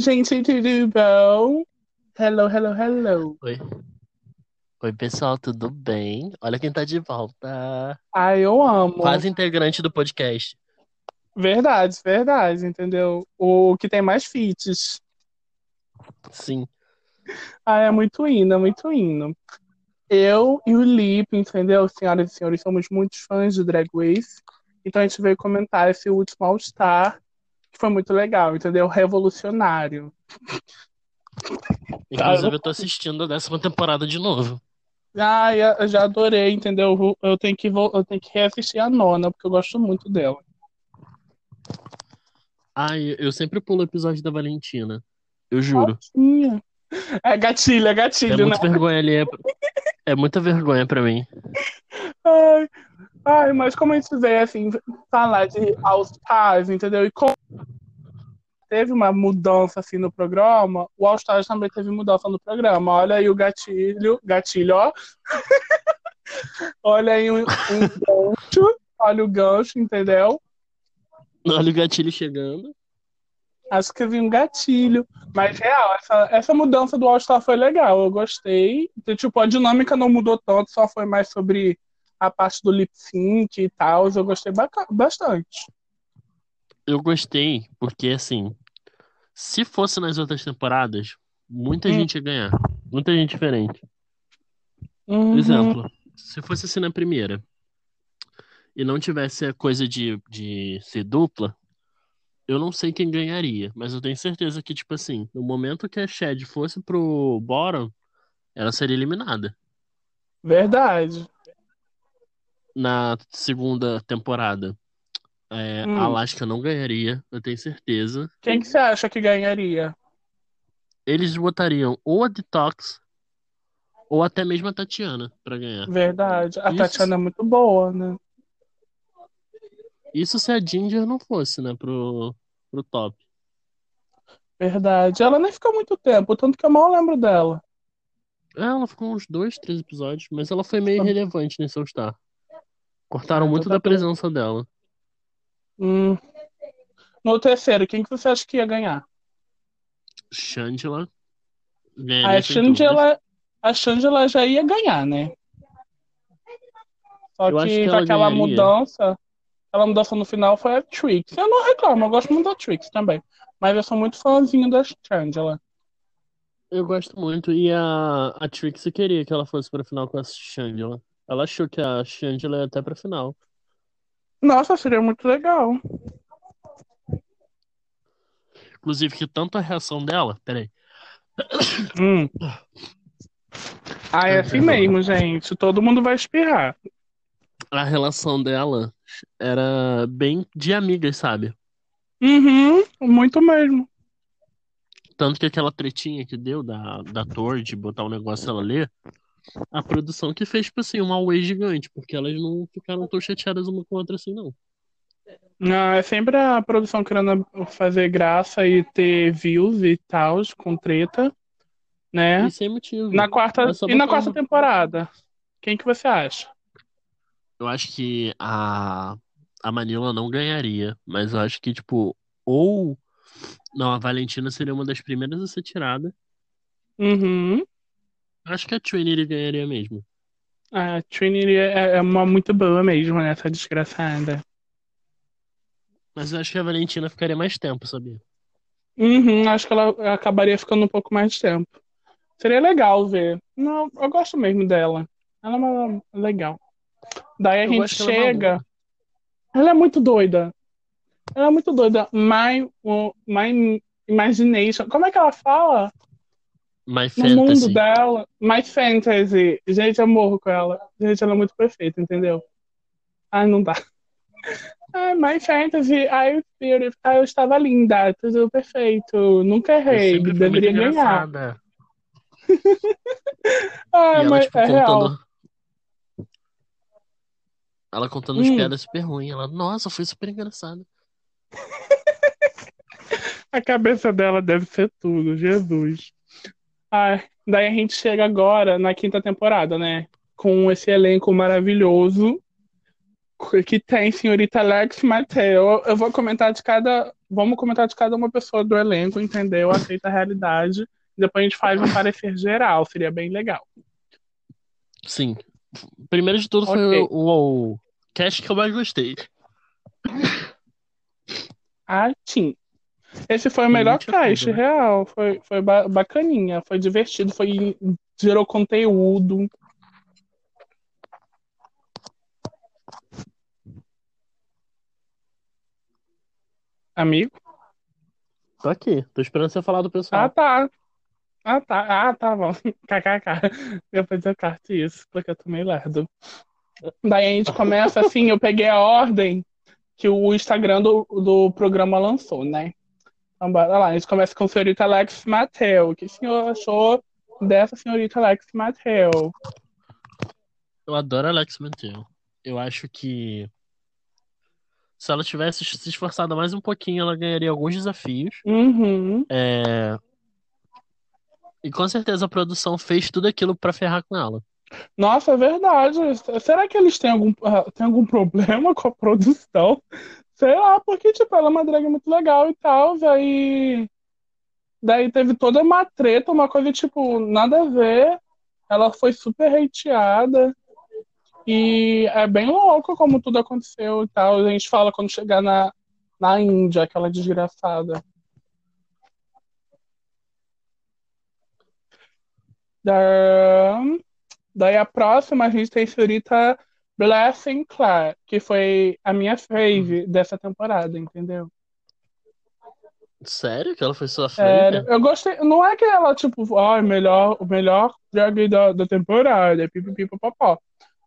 Oi, gente, tudo bom? Hello, hello, hello. Oi. Oi, pessoal, tudo bem? Olha quem tá de volta. Ai, eu amo. Quase integrante do podcast. Verdade, verdade, entendeu? O que tem mais feats. Sim. Ai, é muito indo, é muito indo. Eu e o Lipe, entendeu? Senhoras e senhores, somos muitos fãs de Drag Race. Então a gente veio comentar esse último All Star, que foi muito legal, entendeu? Revolucionário. Inclusive, eu tô assistindo a décima temporada de novo. Ai, eu já adorei, entendeu? Eu tenho que, eu tenho que reassistir a nona, porque eu gosto muito dela. Ai, eu sempre pulo o episódio da Valentina. Eu juro. Gatinha. É gatilho, é gatilho, é né? muita vergonha ali. É, é muita vergonha pra mim. Ai, ai, mas como a gente vê, assim, falar de All Stars, entendeu? E como teve uma mudança, assim, no programa, o All Stars também teve mudança no programa. Olha aí o gatilho, gatilho, ó. olha aí um, um gancho, olha o gancho, entendeu? Olha o gatilho chegando. Acho que vi um gatilho. Mas, real, essa, essa mudança do All-Star foi legal. Eu gostei. Então, tipo, a dinâmica não mudou tanto, só foi mais sobre a parte do lip sync e tal. Eu gostei bastante. Eu gostei, porque, assim, se fosse nas outras temporadas, muita hum. gente ia ganhar. Muita gente diferente. Uhum. Por exemplo, se fosse assim na primeira e não tivesse a coisa de, de ser dupla, eu não sei quem ganharia, mas eu tenho certeza que, tipo assim, no momento que a Shed fosse pro Bottom, ela seria eliminada. Verdade. Na segunda temporada, é, Hum. a Alaska não ganharia, eu tenho certeza. Quem que você acha que ganharia? Eles botariam ou a Detox ou até mesmo a Tatiana pra ganhar. Verdade. A Isso. Tatiana é muito boa, né? Isso se a Ginger não fosse, né, pro, pro top. Verdade. Ela nem ficou muito tempo, tanto que eu mal lembro dela. É, ela ficou uns dois, três episódios, mas ela foi meio irrelevante nesse All Star. Cortaram muito da presença dela. Hum. No terceiro, quem que você acha que ia ganhar? Shangela. A Ganharia. Shangela, a Shangela já ia ganhar, né? Só Eu que que com ela aquela ganharia. mudança, aquela mudança no final foi a Trix. Eu não reclamo, eu gosto muito da Trix também. Mas eu sou muito fãzinho da Shangela. Eu gosto muito. E a, a Trixie queria que ela fosse pra final com a Shangela. Ela achou que a Shangela ia até pra final. Nossa, seria muito legal. Inclusive, que tanto a reação dela. Peraí. Hum. Ah, é assim mesmo, gente. Todo mundo vai espirrar. A relação dela era bem de amigas, sabe? Uhum, muito mesmo. Tanto que aquela tretinha que deu da, da Thor de botar um negócio ela ler, a produção que fez, tipo assim, uma away gigante, porque elas não ficaram tão chateadas uma com a outra assim, não. Ah, é sempre a produção querendo fazer graça e ter views e tal, com treta, né? E sem motivo. Na quarta, É e na quarta temporada? Quem que você acha? Eu acho que a, a Manila não ganharia, mas eu acho que, tipo, ou. Não, a Valentina seria uma das primeiras a ser tirada. Uhum. Acho que a Trinity ganharia mesmo. A Trinity é, é uma muito boa mesmo, né? Essa desgraçada. Mas eu acho que a Valentina ficaria mais tempo, sabia? Uhum, acho que ela acabaria ficando um pouco mais de tempo. Seria legal ver. Não, eu gosto mesmo dela. Ela é uma- legal. Daí a Eu gente que ela é chega. Ela é muito doida. Ela é muito doida. My, my imagination. Como é que ela fala? My No mundo Fantasy. dela. My fantasy. Gente, eu morro com ela. Gente, ela é muito perfeita, entendeu? Ah, não dá. Ah, my fantasy. I beautiful. Ah, eu estava linda. Tudo perfeito. Nunca errei. Deveria ganhar. engraçada. Ah, E ela, mas tipo, é real. contando. Ela contando Hum. piadas super ruins. Ela, nossa, foi super engraçado. A cabeça dela deve ser tudo, Jesus. Ai, daí a gente chega agora na quinta temporada, né? Com esse elenco maravilhoso que tem senhorita Alex Mateo. Eu vou comentar de cada vamos comentar de cada uma pessoa do elenco, entendeu? Aceita a realidade. Depois a gente faz um parecer geral, seria bem legal. Sim. Primeiro de tudo foi Ok. o, o, o cast que eu mais gostei. Ah, sim. Esse foi o melhor cast, né? real. Foi, foi ba- bacaninha, foi divertido, foi gerou conteúdo. Amigo? Tô aqui, tô esperando você falar do Ah, pessoal. tá. Ah, tá. Ah, tá bom. KKK. Depois eu carto isso, porque eu tô meio lerdo. Daí a gente começa assim, eu peguei a ordem que o Instagram do, do programa lançou, né? Então, bora lá. A gente começa com a senhorita Alex Mateu. O que o senhor achou dessa senhorita Alex Mateu? Eu adoro a Alex Mantel. Eu acho que se ela tivesse se esforçado mais um pouquinho, ela ganharia alguns desafios. Uhum. É, E com certeza a produção fez tudo aquilo pra ferrar com ela. Nossa, é verdade. Será que eles têm algum, ah, têm algum problema com a produção? Sei lá, porque, tipo, ela é uma drag muito legal e tal, daí... Daí teve toda uma treta, uma coisa, tipo, nada a ver. Ela foi super hateada. E é bem louco como tudo aconteceu e tal. A gente fala quando chegar na, na Índia, aquela desgraçada. Da... Daí a próxima a gente tem a Blessing Clark, que foi a minha fave dessa temporada, entendeu? Sério que ela foi sua flavor? eu gostei. Não é que ela, tipo, ó, melhor, o melhor drag da, da temporada, pipipipopopó.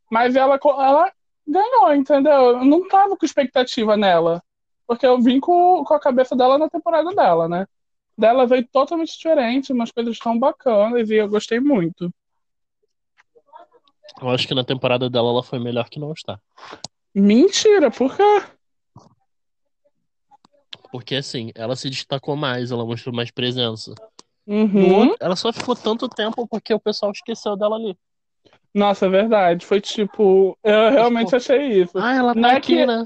Mas ela, ela ganhou, entendeu? Eu não tava com expectativa nela. Porque eu vim com, com a cabeça dela na temporada dela, né? Dela veio totalmente diferente, umas coisas tão bacanas e eu gostei muito. Eu acho que na temporada dela ela foi melhor que não está. Mentira, por quê? Porque assim, ela se destacou mais, ela mostrou mais presença. No Uhum. outro, ela só ficou tanto tempo porque o pessoal esqueceu dela ali. Nossa, é verdade. Foi tipo, eu realmente tipo, achei isso. Ah, ela Não tá é aqui, que, né?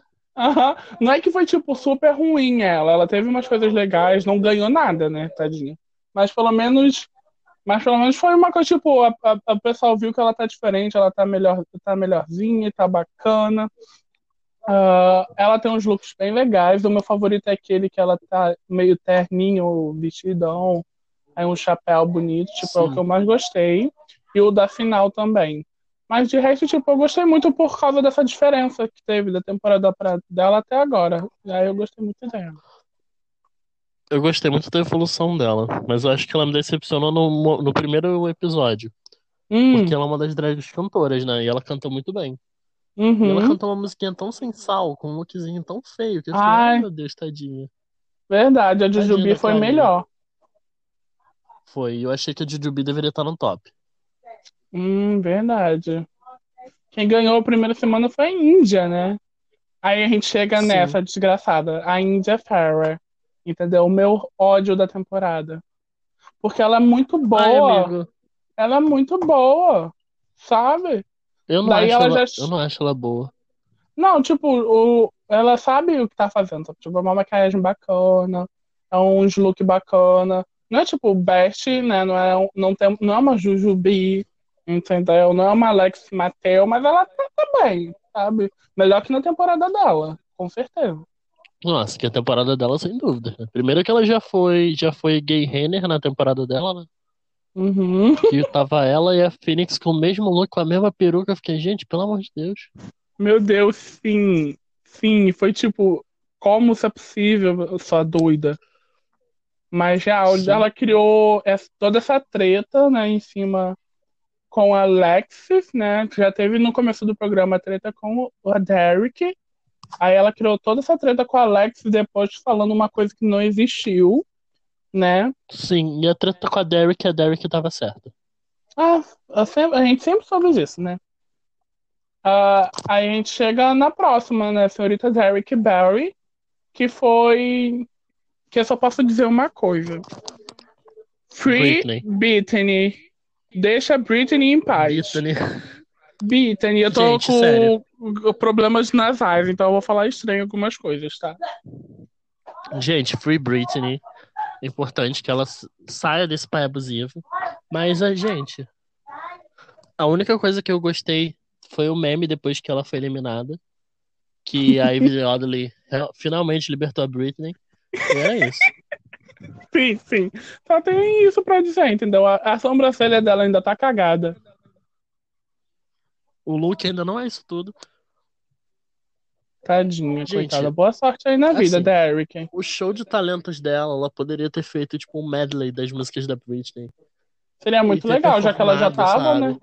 não é que foi tipo super ruim ela. Ela teve umas coisas legais, não ganhou nada, né, tadinha. Mas pelo menos, mas pelo menos foi uma coisa tipo, a, a, a pessoal viu que ela tá diferente, ela tá melhor, tá melhorzinha, tá bacana. Ah, ela tem uns looks bem legais. O meu favorito é aquele que ela tá meio terninho, vestidão, aí um chapéu bonito, tipo, é o que Sim. eu mais gostei. E o da final também. Mas de resto, tipo, eu gostei muito por causa dessa diferença que teve da temporada pra, dela até agora. E aí eu gostei muito dela. Eu gostei muito da evolução dela, mas eu acho que ela me decepcionou no, no primeiro episódio. Hum, Porque ela é uma das drags cantoras, né? E ela canta muito bem. E ela uhum. cantou uma musiquinha tão sem sal, com um lookzinho tão feio, que eu fiquei, ai meu Deus, tadinha. verdade, a Jujubi foi Clarinha. melhor. Foi, eu achei que a Jujubi deveria estar no top. Hum, verdade. Quem ganhou a primeira semana foi a Índia, né? Aí a gente chega Sim. nessa desgraçada, a Índia Ferrer. Entendeu? O meu ódio da temporada. Porque ela é muito Ai, boa. amigo, Ela é muito boa. Sabe? eu não Daí acho ela ela, já. eu não acho ela boa. Não, tipo, o... ela sabe o que tá fazendo. Tipo, é uma maquiagem bacana, é uns look bacana. Não é tipo best, né? Não é, um- não tem, não é uma Jujubi, entendeu? Não é uma Alex Mateu, mas ela tá, tá bem, sabe? Melhor que na temporada dela, com certeza. Nossa, que a temporada dela, sem dúvida. Primeiro que ela já foi, já foi gay Renner na temporada dela, né? Uhum. Que tava ela e a Phoenix com o mesmo look, com a mesma peruca. Eu fiquei, gente, pelo amor de Deus. Meu Deus, sim. Sim, foi tipo, como isso é possível, sua doida? Mas real, Sim. ela criou essa- toda essa treta, né, em cima com a Alexis, né? Que já teve no começo do programa a treta com o Derek. Aí ela criou toda essa treta com a Alexis depois falando uma coisa que não existiu, né? Sim, e a treta com a Derek, a Derek tava certa. Ah, a gente sempre soube disso, né? Ah, aí a gente chega na próxima, né? Senhorita Derek Barry, que foi. Que eu só posso dizer uma coisa. Free Britney. Britney. Deixa Britney em paz. Britney. Britney, eu tô Gente, sério. com problemas nasais, então eu vou falar estranho algumas coisas, tá? Gente, Free Britney. Importante que ela saia desse pai abusivo. Mas a gente. A única coisa que eu gostei foi o meme depois que ela foi eliminada. Que a Ivy Oddly finalmente libertou a Britney. E é isso. Sim, sim. Só tem isso pra dizer, entendeu? A, a sobrancelha dela ainda tá cagada. O look ainda não é isso tudo. Tadinha, Gente, coitada. Boa sorte aí na assim, vida, Derek. O show de talentos dela, ela poderia ter feito tipo um medley das músicas da Britney. Seria muito legal, já que ela já tava, sabe? né?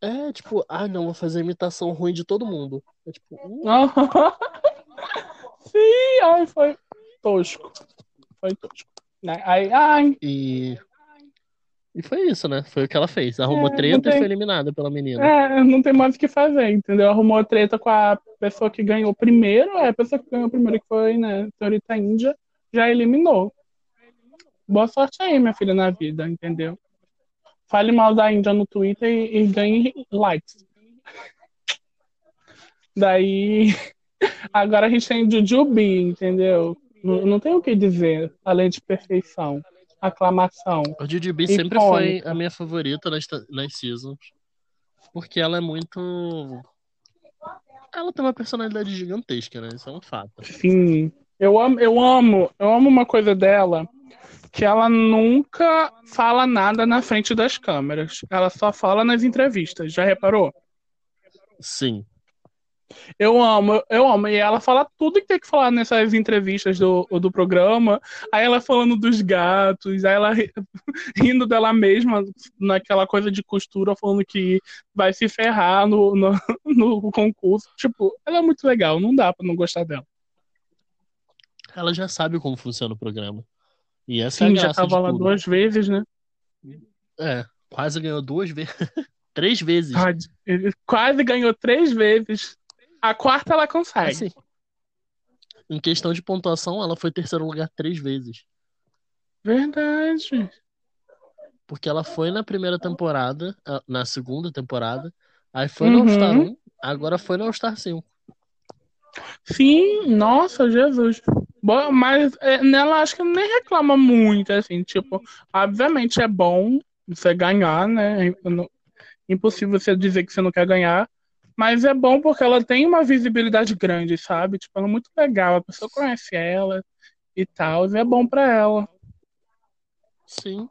É, tipo, ah, não, vou fazer imitação ruim de todo mundo. É tipo. Uh... Sim, ai, foi tosco. Foi tosco. Ai, ai. E e foi isso, né? Foi o que ela fez. Arrumou é, treta tem... e foi eliminada pela menina. É, não tem mais o que fazer, entendeu? Arrumou treta com a pessoa que ganhou primeiro, é a pessoa que ganhou primeiro, que foi, né, senhorita Índia, já eliminou. Boa sorte aí, minha filha, na vida, entendeu? Fale mal da Índia no Twitter e, e ganhe likes. Daí, agora a gente tem Jujubi, entendeu? Não, não tem o que dizer, além de perfeição aclamação. A Jujubi sempre foi a minha favorita nas, nas seasons. Porque ela é muito. Ela tem uma personalidade gigantesca, né? Isso é um fato. Sim. Eu amo, eu amo, eu amo uma coisa dela que ela nunca fala nada na frente das câmeras. Ela só fala nas entrevistas. Já reparou? Sim. Eu amo, eu amo. E ela fala tudo que tem que falar nessas entrevistas do, do programa. Aí ela falando dos gatos, aí ela rindo dela mesma naquela coisa de costura, falando que vai se ferrar no, no, no concurso. Tipo, ela é muito legal, não dá pra não gostar dela. Ela já sabe como funciona o programa. E essa Sim, é já tava lá tudo. duas vezes, né? É, quase ganhou duas vezes. três vezes. quase ganhou três vezes. A quarta ela consegue. Assim, em questão de pontuação, ela foi terceiro lugar três vezes. Verdade. Porque ela foi na primeira temporada, ah, na segunda temporada, aí foi uhum. no All-Star 1, agora foi no All-Star 5. Sim, nossa, Jesus. Mas é, nela acho que nem reclama muito, assim, tipo, obviamente é bom você ganhar, né? É impossível você dizer que você não quer ganhar, mas é bom porque ela tem uma visibilidade grande, sabe? Tipo, ela é muito legal, a pessoa conhece ela e tal, e é bom para ela. Sim.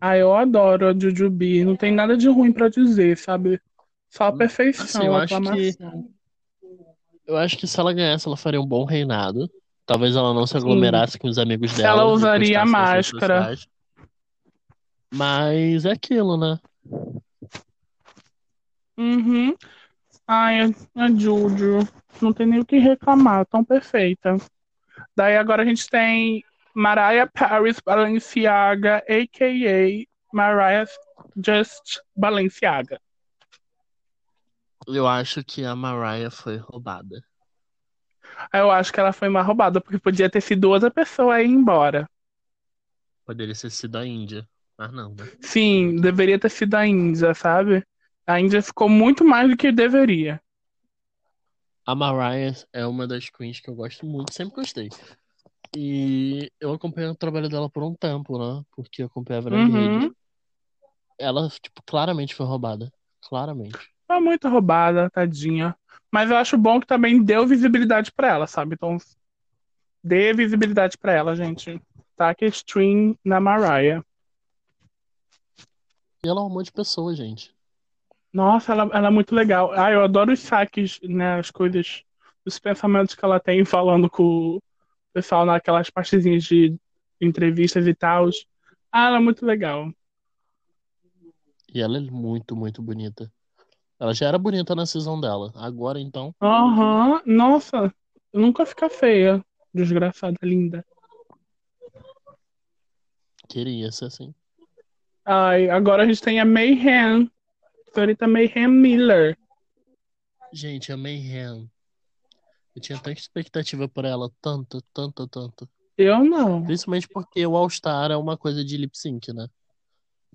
Ah, eu adoro a Jujubi, não tem nada de ruim para dizer, sabe? Só a perfeição, assim, eu acho que Eu acho que se ela ganhasse, ela faria um bom reinado. Talvez ela não se aglomerasse Sim. com os amigos dela. Ela usaria a máscara. Mas é aquilo, né? Uhum. Ai, a Júlio. Não tem nem o que reclamar, tão perfeita. Daí agora a gente tem Mariah Paris Balenciaga, a.k.a. Mariah Just Balenciaga. Eu acho que a Mariah foi roubada. Eu acho que ela foi uma roubada, porque podia ter sido outra pessoa aí embora. Poderia ter sido a Índia, mas não, né? Sim, deveria ter sido a Índia, sabe? A Índia ficou muito mais do que deveria. A Mariah é uma das queens que eu gosto muito, sempre gostei. E eu acompanhei o trabalho dela por um tempo, né? Porque eu acompanhava na uhum. rede. Ela, tipo, claramente foi roubada. Claramente. Foi muito roubada, tadinha. Mas eu acho bom que também deu visibilidade para ela, sabe? Então, dê visibilidade para ela, gente. Taque stream na Mariah. E ela é um monte de pessoas, gente. Nossa, ela, ela é muito legal. Ah, eu adoro os saques, né? As coisas, os pensamentos que ela tem falando com o pessoal naquelas partezinhas de entrevistas e tal. Ah, ela é muito legal. E ela é muito, muito bonita. Ela já era bonita na season dela. Agora, então. Aham. Uhum. Nossa, nunca fica feia. Desgraçada, linda. Queria ser assim. Ai, agora a gente tem a Mayhem, senhorita Mayhem Miller. Gente, a Mayhem. Eu tinha tanta expectativa por ela, tanto, tanto, tanto. Eu não. Principalmente porque o All Star é uma coisa de lip sync, né?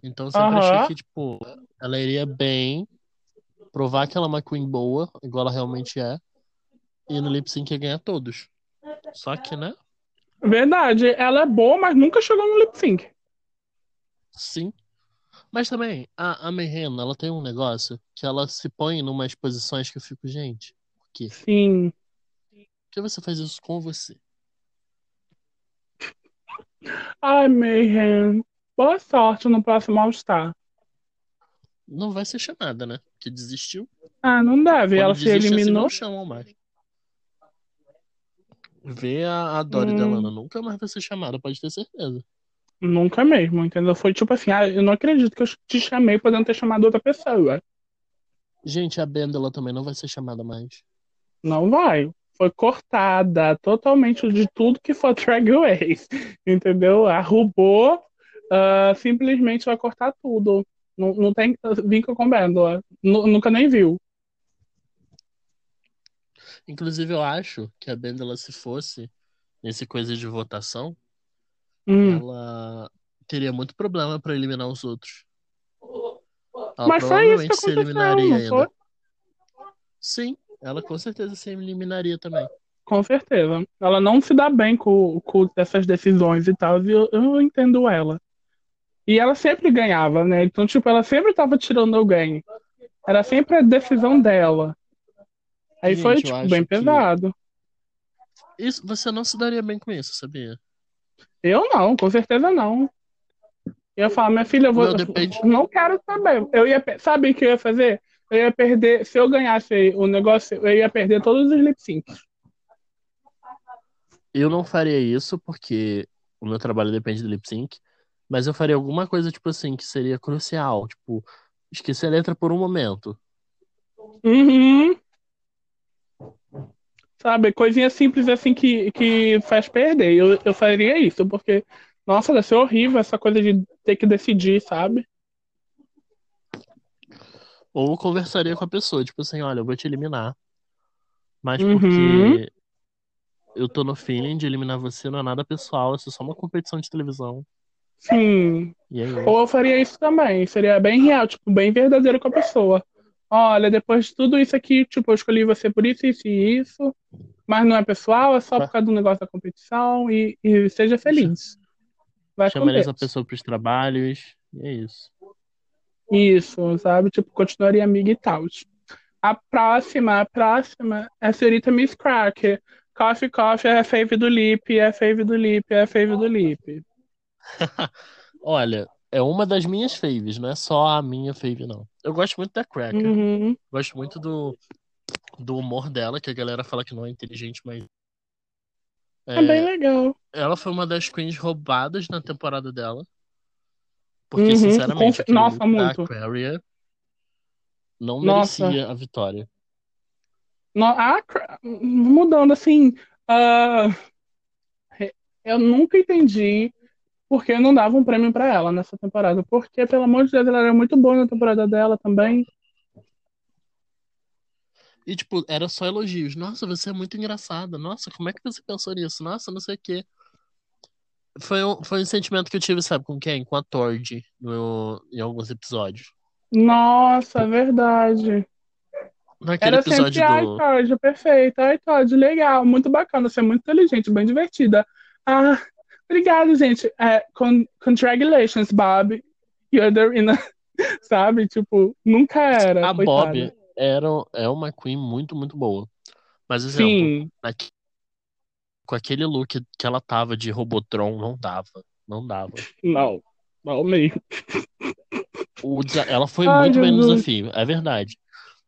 Então eu sempre uh -huh. achei que, tipo, ela iria bem, provar que ela é uma queen boa, igual ela realmente é, e no lip sync ia ganhar todos. Só que, né? Verdade, ela é boa, mas nunca chegou no lip sync. Sim. Mas também, a, a ela tem um negócio que ela se põe em umas posições que eu fico, gente, por quê? Sim. Por que você faz isso com você? Ai, Mayhem. Boa sorte no próximo All-Star. Não vai ser chamada, né? Que desistiu. Ah, não deve. Quando ela se desiste, assim, eliminou. não chamam mais. Vê a, a Dory Hum. Delano, nunca mais vai ser chamada, pode ter certeza. Nunca mesmo, entendeu? Foi tipo assim, ah, eu não acredito que eu te chamei podendo ter chamado outra pessoa. Gente, a Bendela também não vai ser chamada mais. Não vai. Foi cortada totalmente de tudo que for Drag Race, entendeu? A Rubô ah, simplesmente vai cortar tudo. Não, não tem vínculo com Bendela. Nu- Nunca nem viu. Inclusive, eu acho que a Bendela, se fosse nesse coisa de votação, Hum. ela teria muito problema pra eliminar os outros. Ela Mas que provavelmente se eliminaria ainda. foi? Sim, ela com certeza se eliminaria também. Com certeza. Ela não se dá bem com, com essas decisões e tal, e eu, eu entendo ela. E ela sempre ganhava, né? Então, tipo, ela sempre tava tirando alguém. Era sempre a decisão dela. Aí Gente, foi, tipo, bem que- pesado. Isso, você não se daria bem com isso, sabia? Eu não, com certeza não. Eu ia falar, minha filha, eu vou. Não, depende. Não quero saber. Eu ia. Sabe o que eu ia fazer? Eu ia perder. Se eu ganhasse o negócio, eu ia perder todos os lip syncs. Eu não faria isso porque o meu trabalho depende do lip sync, mas eu faria alguma coisa, tipo assim, que seria crucial. Tipo, esquecer a letra por um momento. Uhum. Sabe, coisinha simples assim que, que faz perder. Eu, eu faria isso, porque, nossa, deve ser horrível essa coisa de ter que decidir, sabe? Ou conversaria com a pessoa, tipo assim, olha, eu vou te eliminar. Mas Uhum. porque eu tô no feeling de eliminar você, não é nada pessoal, isso é só uma competição de televisão. Sim. Aí? Ou eu faria isso também. Seria bem real, tipo, bem verdadeiro com a pessoa. Olha, depois de tudo isso aqui, tipo, eu escolhi você por isso, isso e isso. Mas não é pessoal, é só por causa do negócio da competição e, e seja feliz. Vai Chamaria essa pessoa pros trabalhos. E é isso. Isso, sabe? Tipo, continuaria amiga e tal. A próxima, a próxima é a senhorita Miss Cracker. Coffee Coffee é a fave do Lip, é a fave do Lip, é a fave do Lip. Olha, é uma das minhas faves, não é só a minha fave, não. Eu gosto muito da Cracker. Uhum. Gosto muito do, do humor dela, que a galera fala que não é inteligente, mas. É bem É, legal. ela foi uma das queens roubadas na temporada dela. Porque, Uhum, sinceramente, aquele nossa, muito. Aquaria não Nossa. merecia a vitória. No- a mudando assim, ah, eu nunca entendi por que não dava um prêmio pra ela nessa temporada. Porque, pelo amor de Deus, ela era muito boa na temporada dela também. E, tipo, era só elogios. Nossa, você é muito engraçada. Nossa, como é que você pensou nisso? Nossa, não sei o quê. Foi um, foi um sentimento que eu tive, sabe, com quem? Com a Tord, no, em alguns episódios. Nossa, verdade. Naquele Era sempre, episódio ai, do. Todd, perfeito, ai, Todd, legal, muito bacana, você é muito inteligente, bem divertida. Ah, obrigado, gente. É, con congratulations, Bob. You're the winner. Sabe? Tipo, nunca era. A coitada. Bob era, é uma queen muito, muito boa. Mas, exemplo, Sim, naque- com aquele look que ela tava de Robotron, não dava. Não dava. não. Não mesmo. O desa- Ela foi Ai, muito bem no desafio, é verdade.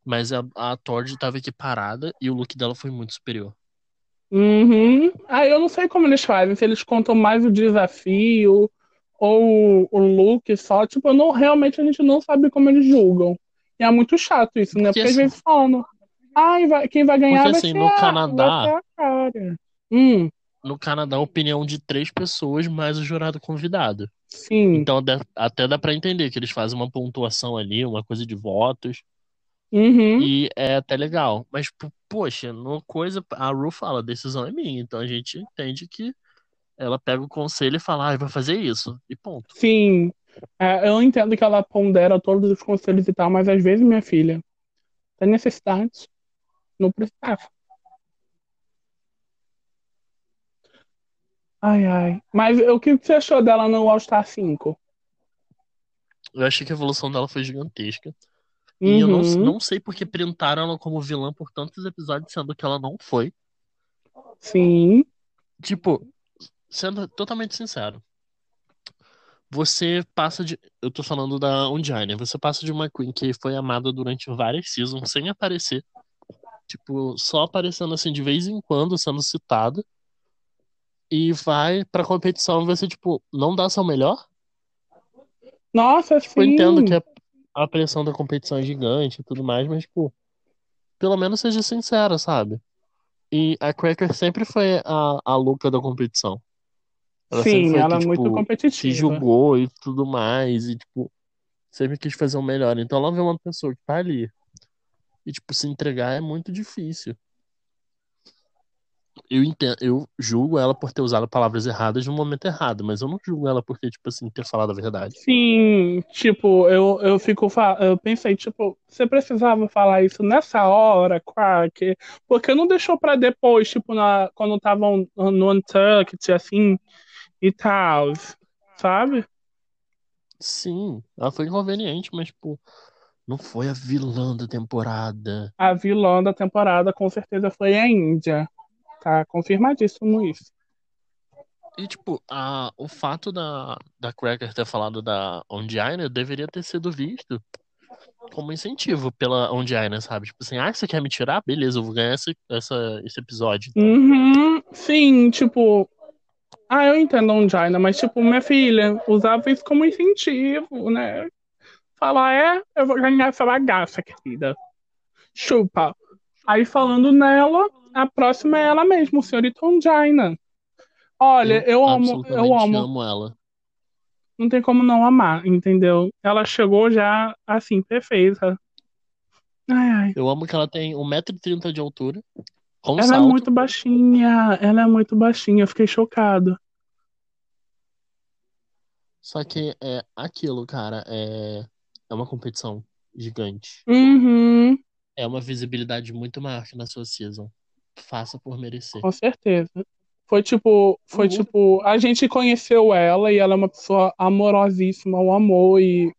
Mas a, a Tord tava aqui parada e o look dela foi muito superior. Uhum. Ah, eu não sei como eles fazem, se eles contam mais o desafio ou o look só. Tipo, não, realmente a gente não sabe como eles julgam. E é muito chato isso, né? Porque Porque às assim- vezes falam, ai, quem vai ganhar Porque vai assim, ser no a, Canadá-. Hum, No Canadá, a opinião de três pessoas mais o jurado convidado. sim. Então até dá pra entender que eles fazem uma pontuação ali, uma coisa de votos, Uhum. e é até legal. Mas, po- poxa, no coisa, a Ru fala, a decisão é minha, então a gente entende que ela pega o conselho e fala, ah, vai fazer isso, e ponto. Sim, É, eu entendo que ela pondera todos os conselhos e tal, mas às vezes, minha filha, tem necessidade, não precisava. Ai, ai. Mas o que você achou dela no All Star 5? Eu achei que a evolução dela foi gigantesca. E eu não, Uhum. não sei porque printaram ela como vilã por tantos episódios, sendo que ela não foi. Sim. Tipo, sendo totalmente sincero, você passa de. Eu tô falando da Undine. Você passa de uma Queen que foi amada durante várias seasons sem aparecer. Tipo, só aparecendo assim de vez em quando, sendo citada. E vai pra competição e você, tipo, não dá seu melhor. Nossa, Tipo, eu sim. entendo que a, a pressão da competição é gigante e tudo mais, mas, tipo, pelo menos seja sincera, sabe? E a Cracker sempre foi a, a louca da competição. Ela sempre Sim, ela que, é muito tipo, se competitiva. julgou e tudo mais, e, tipo, sempre quis fazer o melhor. Então ela vê uma pessoa que tá ali e, tipo, se entregar é muito difícil. Eu entendo, eu julgo ela por ter usado palavras erradas no momento errado, mas eu não julgo ela por ter, tipo assim, ter falado a verdade. Sim, tipo, eu, eu fico. Eu pensei, tipo, você precisava falar isso nessa hora, Quark? Porque não deixou pra depois, tipo, na, quando estavam no Untucked, assim, e tal, sabe? Sim, ela foi inconveniente, mas, tipo, não foi a vilã da temporada. A vilã da temporada com certeza foi a Índia. Tá confirmadíssimo isso. E, tipo, a, o fato da, da Cracker ter falado da Ondiana deveria ter sido visto como incentivo pela Ondiana, sabe? Tipo assim, ah, você quer me tirar? Beleza, eu vou ganhar esse, essa, esse episódio. então. Uhum, sim, tipo. Ah, eu entendo um Jaina, mas, tipo, minha filha usava isso como incentivo, né? Falar, é, eu vou ganhar essa bagaça, querida. Chupa. Aí, falando nela, a próxima é ela mesma, senhorita Onjaina. Olha, eu, amo, eu amo. amo ela. Não tem como não amar, entendeu? Ela chegou já, assim, perfeita. Ai, ai. Eu amo que ela tem 1,30m de altura, com Ela é salto. muito baixinha, ela é muito baixinha, eu fiquei chocado. Só que é aquilo, cara, é, é uma competição gigante. Uhum, É uma visibilidade muito maior que na sua season. Faça por merecer. com certeza. Foi tipo, foi Uhum. tipo, a gente conheceu ela e ela é uma pessoa amorosíssima, o amor e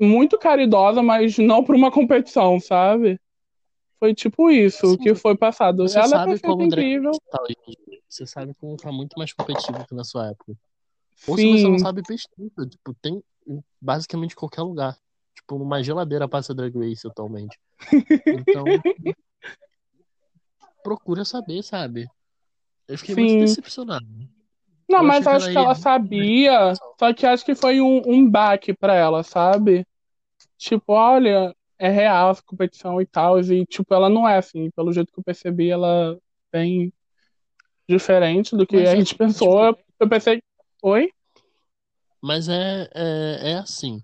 muito caridosa, mas não para uma competição, sabe? Foi tipo isso Sim. que foi passado. Você ela é sabe perfeita, como incrível. tá. Você sabe como tá muito mais competitivo que na sua época. Ou se você Sim, não sabe, pesquisa. Tipo, tem em basicamente qualquer lugar. Tipo, numa geladeira passa Drag Race atualmente. Então, procura saber, sabe? Eu fiquei muito sim. decepcionado. Não, Eu mas que acho ela que ela ia- sabia, só que acho que foi um, um baque pra ela, sabe? Tipo, olha, é real essa competição e tal, e tipo, ela não é assim, pelo jeito que eu percebi, ela é bem diferente do que Mas a é, gente pensou. tipo, Eu pensei, oi? mas é, é, é assim.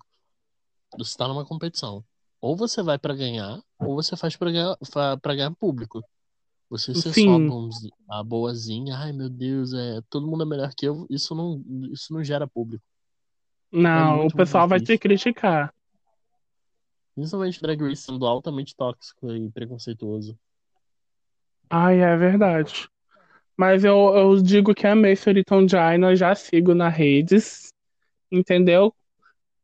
Você tá numa competição. Ou você vai pra ganhar, ou você faz pra ganhar, pra ganhar público. Você ser só a, Sim, bonzi- a boazinha, ai meu Deus, é, todo mundo é melhor que eu, isso não, isso não gera público. É não, o muito, muito pessoal vai te criticar. Principalmente Drag Race sendo altamente tóxico e preconceituoso. Ai, é verdade. Mas eu, eu digo que amei Soriton Jaina, já sigo nas redes, entendeu?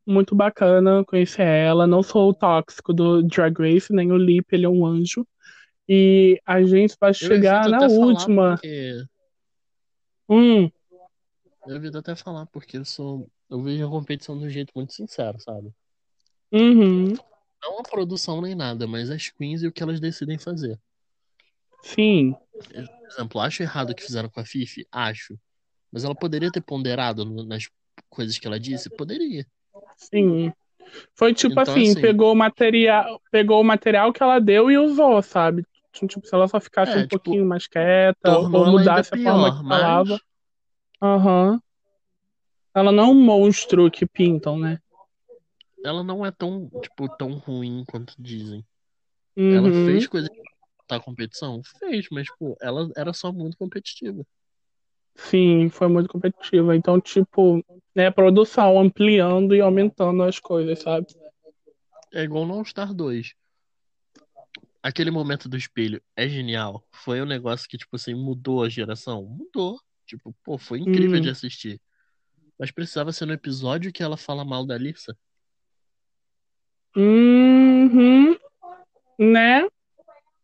Muito bacana conhecer ela. Não sou o tóxico do Drag Race, nem o Lip, ele é um anjo. E a gente vai chegar na última. porque. Hum, Eu evito até falar porque eu sou. Eu vejo a competição de um jeito muito sincero, sabe? uhum, Não a produção nem nada, mas as queens e o que elas decidem fazer. sim, Eu, por exemplo, acho errado o que fizeram com a Fifi? Acho. Mas ela poderia ter ponderado nas coisas que ela disse? Poderia. sim. Foi tipo Então, assim, assim, pegou o material, pegou o material que ela deu e usou, sabe? Tipo, se ela só ficasse um é, tipo, pouquinho mais quieta ou ela mudasse a forma pior, que falava. mas Aham. Ela não é um monstro que pintam, né? ela não é tão, tipo, tão ruim quanto dizem. Ela Uhum. fez coisa pra competição? Fez, mas, tipo, ela era só muito competitiva. Sim, foi muito competitiva. Então, tipo, né, produção ampliando e aumentando as coisas, sabe? É igual no All Star 2. Aquele momento do espelho é genial. Foi um negócio que, tipo assim, mudou a geração? Mudou. Tipo, pô, foi incrível Hum. de assistir. Mas precisava ser no episódio que ela fala mal da Alissa. Uhum. Né?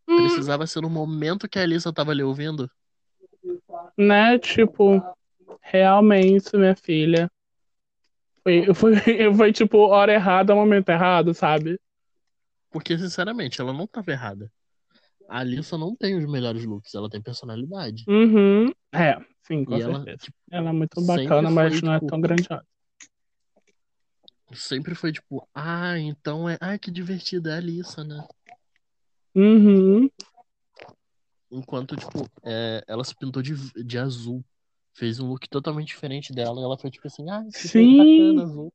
Precisava ser no momento que a Alissa tava ali ouvindo. né? Tipo, realmente, minha filha. Foi, foi, foi tipo, hora errada, momento errado, sabe? Porque, sinceramente, ela não tava errada. A Alissa não tem os melhores looks, ela tem personalidade. Uhum. É, sim, com E ela, certeza. tipo, Ela é muito bacana, mas foi, não é tipo, tão grandiosa. sempre foi tipo, ah, então é. Ai, que divertida é a Alissa, né? Uhum. Enquanto, tipo, é, ela se pintou de, de azul. Fez um look totalmente diferente dela. E ela foi tipo assim, ah, que Sim. bacana azul.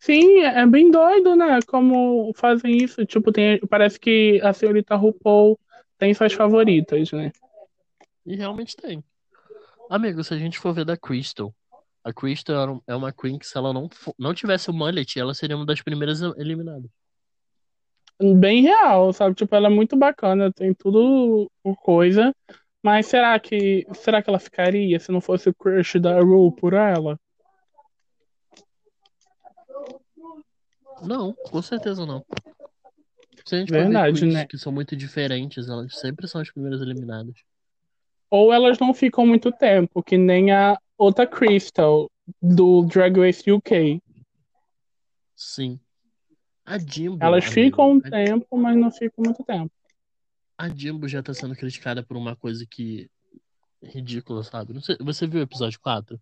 Sim, é bem doido, né? Como fazem isso. Tipo, tem, parece que a senhorita RuPaul tem suas favoritas, né? E realmente tem. Amigo, se a gente for ver da Crystal, a Crystal é uma Queen que se ela não, fo- não tivesse o mullet, ela seria uma das primeiras eliminadas. Bem real, sabe? Tipo, ela é muito bacana, tem tudo coisa. Mas será que será que ela ficaria se não fosse o crush da Ru por ela? Não, com certeza não. Se a gente Verdade, né? que são muito diferentes, elas sempre são as primeiras eliminadas. Ou elas não ficam muito tempo, que nem a outra Crystal do Drag Race UK. Sim. A Jimbo, Elas amigo, ficam um tempo, mas não ficam muito tempo. a Jimbo já tá sendo criticada por uma coisa que ridícula, sabe? Sei, você viu o episódio 4?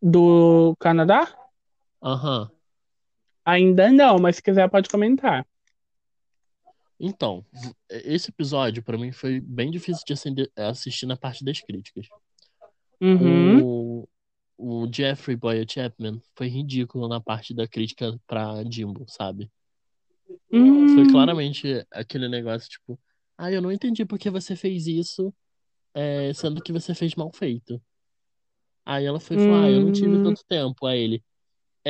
Do Canadá? Aham. Ainda não, mas se quiser pode comentar. Então, esse episódio pra mim foi bem difícil de assistir na parte das críticas. Uhum. O, o Jeffrey Boyer Chapman foi ridículo na parte da crítica pra Jimbo, sabe? Foi Hum, claramente aquele negócio tipo, ah, eu não entendi por que você fez isso, é, sendo que você fez mal feito. Aí ela foi falar, ah, eu não tive hum, tanto tempo. Aí ele,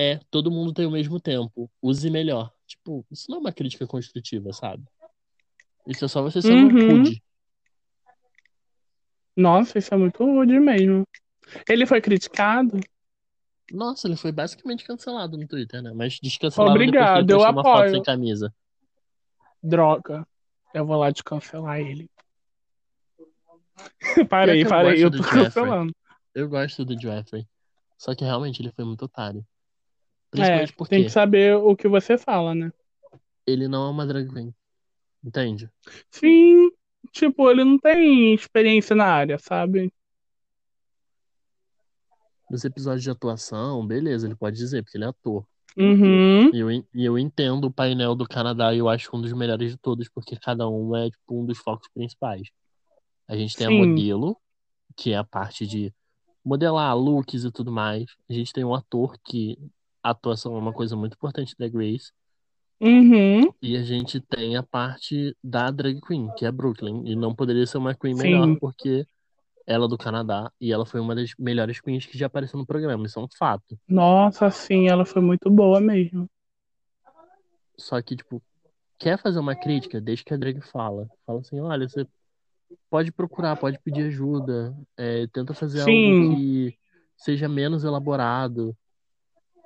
é, todo mundo tem o mesmo tempo, use melhor. Tipo, isso não é uma crítica construtiva, sabe? Isso é só você sendo uhum. rude. Nossa, isso é muito rude mesmo. Ele foi criticado? Nossa, ele foi basicamente cancelado no Twitter, né? Mas descancelaram depois que ele Obrigado, eu uma foto sem apoio. camisa. Droga. Eu vou lá descancelar ele. Parei, eu parei, eu do tô cancelando. Eu gosto do Jeffrey. Só que realmente ele foi muito otário. É, Principalmente tem porque que saber o que você fala, né? ele não é uma drag queen. Entende? Sim, tipo, ele não tem experiência na área, sabe? Nos episódios de atuação, beleza, ele pode dizer, porque ele é ator. Uhum, E eu, e eu entendo o painel do Canadá e eu acho um dos melhores de todos, porque cada um é tipo um dos focos principais. A gente tem a sim. modelo, que é a parte de modelar looks e tudo mais. A gente tem um ator, que a atuação é uma coisa muito importante da Grace. Uhum, E a gente tem a parte da drag queen, que é Brooklyn. E não poderia ser uma queen melhor, sim. porque ela é do Canadá e ela foi uma das melhores queens que já apareceu no programa. Isso é um fato. Nossa, sim, ela foi muito boa mesmo. Só que, tipo, quer fazer uma crítica, desde que a drag fala. Fala assim, olha, você pode procurar, pode pedir ajuda, é, tenta fazer algo Sim, que seja menos elaborado,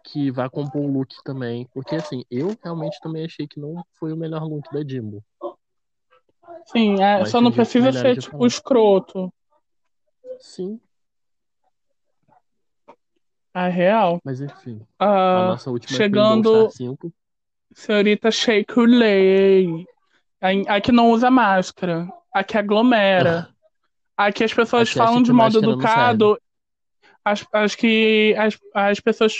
que vá compor o look também. Porque, assim, eu realmente também achei que não foi o melhor look da Jimbo. sim, é, só não precisa ser, tipo, falar. escroto. Sim, É real. mas enfim. A Ah, nossa última chegando, All-Star 5. senhorita Shake Lay. A que não usa máscara. A que aglomera. A que as A pessoas falam de modo educado. As, as que as, as pessoas.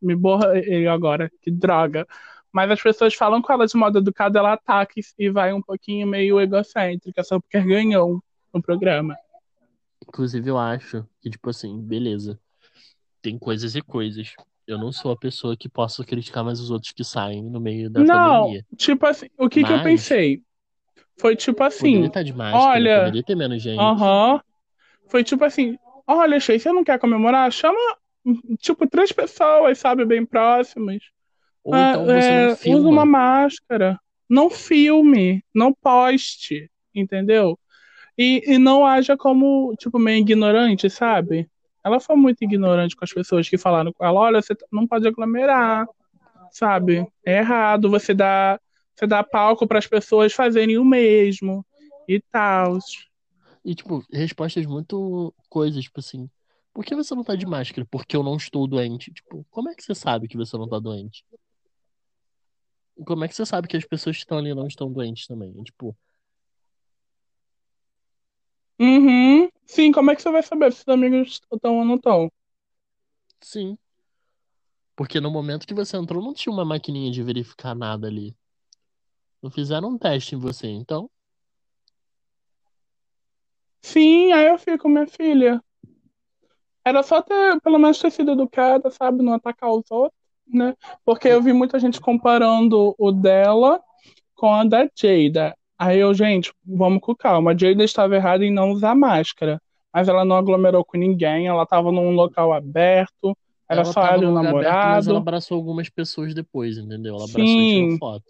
Me borra ele agora, que droga. Mas as pessoas falam com ela de modo educado, ela ataca e- vai um pouquinho meio egocêntrica, só porque ganhou no programa. Inclusive, eu acho que, tipo assim, beleza. Tem coisas e coisas. Eu não sou a pessoa que possa criticar mais os outros que saem no meio da Não, pandemia. tipo assim, o que que eu Mas pensei? Foi tipo poderia assim, estar de máscara, olha, poderia ter menos gente. aham, foi tipo assim, olha, Shay, você não quer comemorar? Chama, tipo, três pessoas, sabe, bem próximas. Ou Ah, então você é, não usa uma filma. máscara, não filme, não poste, entendeu? E, e não haja como, tipo, meio ignorante, sabe? Ela foi muito ignorante com as pessoas que falaram com ela, olha, você não pode aglomerar, sabe? É errado você dar, você dar palco para as pessoas fazerem o mesmo e tal. E, tipo, respostas muito coisas, tipo assim, por que você não tá de máscara? Porque eu não estou doente. Tipo, como é que você sabe que você não tá doente? Como é que você sabe que as pessoas que estão ali não estão doentes também? Tipo, Uhum. Sim, como é que você vai saber se os amigos estão ou não estão? sim. Porque no momento que você entrou, não tinha uma maquininha de verificar nada ali. Não fizeram um teste em você, então. Sim, aí eu fico, minha filha. Era só ter, pelo menos ter sido educada, sabe? Não atacar os outros, né? Porque eu vi muita gente comparando o dela com a da Jada. Aí eu, gente, vamos com calma. A Jada estava errada em não usar máscara. Mas ela não aglomerou com ninguém, ela estava num local aberto, era Ela só ela e o lugar aberto, mas ela namorado. abraçou algumas pessoas depois, entendeu? Ela abraçou e tirou Sim, foto.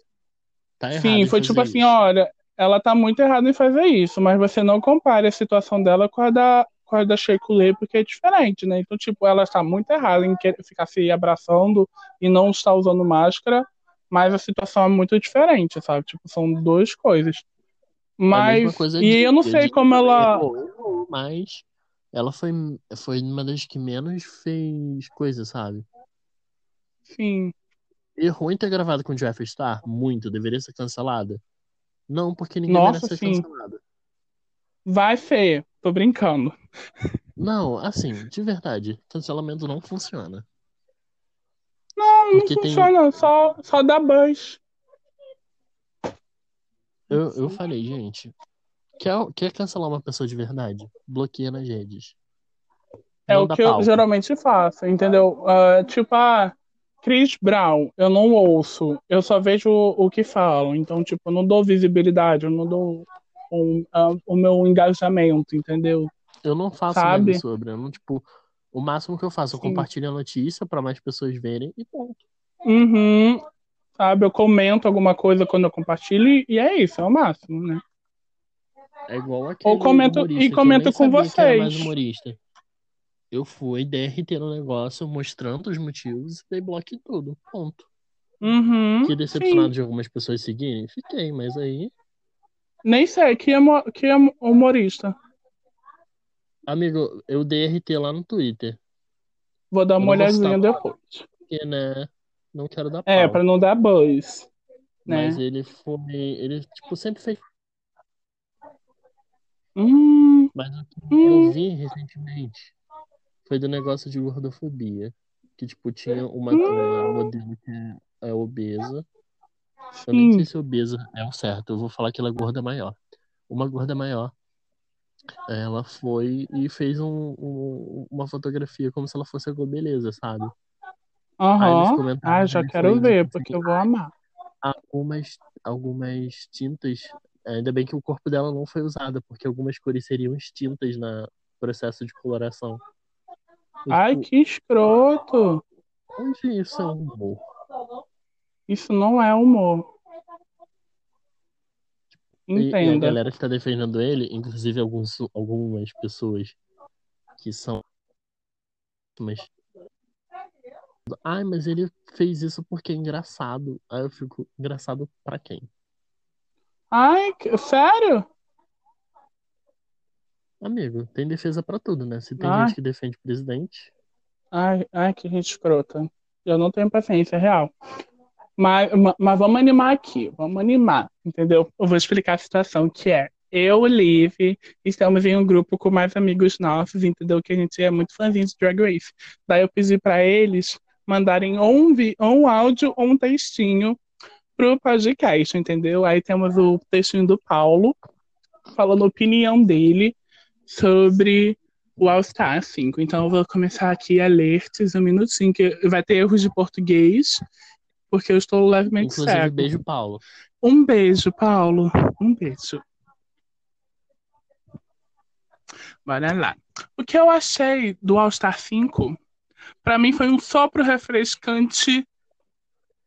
Tá errado sim, foi tipo fazer assim, isso. olha, ela tá muito errada em fazer isso, mas você não compare a situação dela com a da, com a da Sheikh Lê, porque é diferente, né? Então, tipo, ela está muito errada em ficar se abraçando e não estar usando máscara, mas a situação é muito diferente, sabe? Tipo, são duas coisas. É Mas, coisa e eu não sei Jade como ela. errou, mas ela foi, foi uma das que menos fez coisa, sabe? Sim. Errou em ter gravado com o Jeffree Star? Muito. Deveria ser cancelada? Não, porque ninguém merece Nossa, ser sim. cancelada. Vai ser. Tô brincando. Não, assim, de verdade, cancelamento não funciona. Não, não Porque tem. funciona, só, só dá buzz. Eu, eu falei, gente, quer, quer cancelar uma pessoa de verdade? Bloqueia nas redes. É Não o que eu palco. geralmente faço, entendeu? Ah, tipo, ah, Chris Brown, eu não ouço, eu só vejo o, o que falam. Então, tipo, eu não dou visibilidade, eu não dou um, o meu engajamento, entendeu? Eu não faço Sabe? sobre. Eu não, tipo, o máximo que eu faço é Sim. compartilhar a notícia pra mais pessoas verem e ponto. Uhum, sabe? Eu comento alguma coisa quando eu compartilho e, é isso, é o máximo, né? É igual Ou aquele comento e eu comento com vocês. Eu fui DRT no negócio, mostrando os motivos e dei bloco em tudo. Ponto. Uhum, Fiquei decepcionado sim. de algumas pessoas seguirem? Fiquei, mas aí. Nem sei, que, emo, que emo- humorista. Amigo, eu dei RT lá no Twitter. Vou dar Eu uma olhadinha depois. porque, né? Não quero dar É, pau. pra não dar buzz, Mas né? ele foi. Ele, tipo, sempre fez. Hum, Mas o que eu hum, vi recentemente foi do negócio de gordofobia. Que, tipo, tinha uma, uma hum, modelo que é, obesa. Eu nem sei sim. se obesa é o certo. Eu vou falar que ela é gorda maior. Uma gorda maior. Ela foi e fez um, um- uma fotografia como se ela fosse a beleza, sabe? Aham. Ah, já quero foi ver, porque assim, eu vou amar. algumas, algumas tintas. Ainda bem que o corpo dela não foi usado, porque algumas cores seriam extintas no processo de coloração. Ai, que escroto. onde isso é um humor? Isso não é humor. E, e a Entenda. galera que tá defendendo ele, inclusive alguns, algumas pessoas que são. Mas, ai, mas ele fez isso porque é engraçado. Aí eu fico, engraçado pra quem? Ai, que- sério? Amigo, tem defesa pra tudo, né? Se tem Ai, gente que defende o presidente, ai, ai, que gente escrota. Eu não tenho paciência, é real. Mas, ma- mas vamos animar aqui, vamos animar, entendeu? Eu vou explicar a situação que é. Eu, Liv, estamos em um grupo com mais amigos nossos, entendeu? Que a gente é muito fãzinho de Drag Race. Daí eu pedi para eles mandarem ou um, vi- ou um áudio ou um textinho pro podcast, entendeu? Aí temos o textinho do Paulo, falando a opinião dele sobre o All Star 5. Então eu vou começar aqui a ler um minutinho, que vai ter erros de português, porque eu estou levemente inclusive cego. beijo Paulo. Um beijo, Paulo. Um beijo. Bora lá. O que eu achei do All Star 5, pra mim foi um sopro refrescante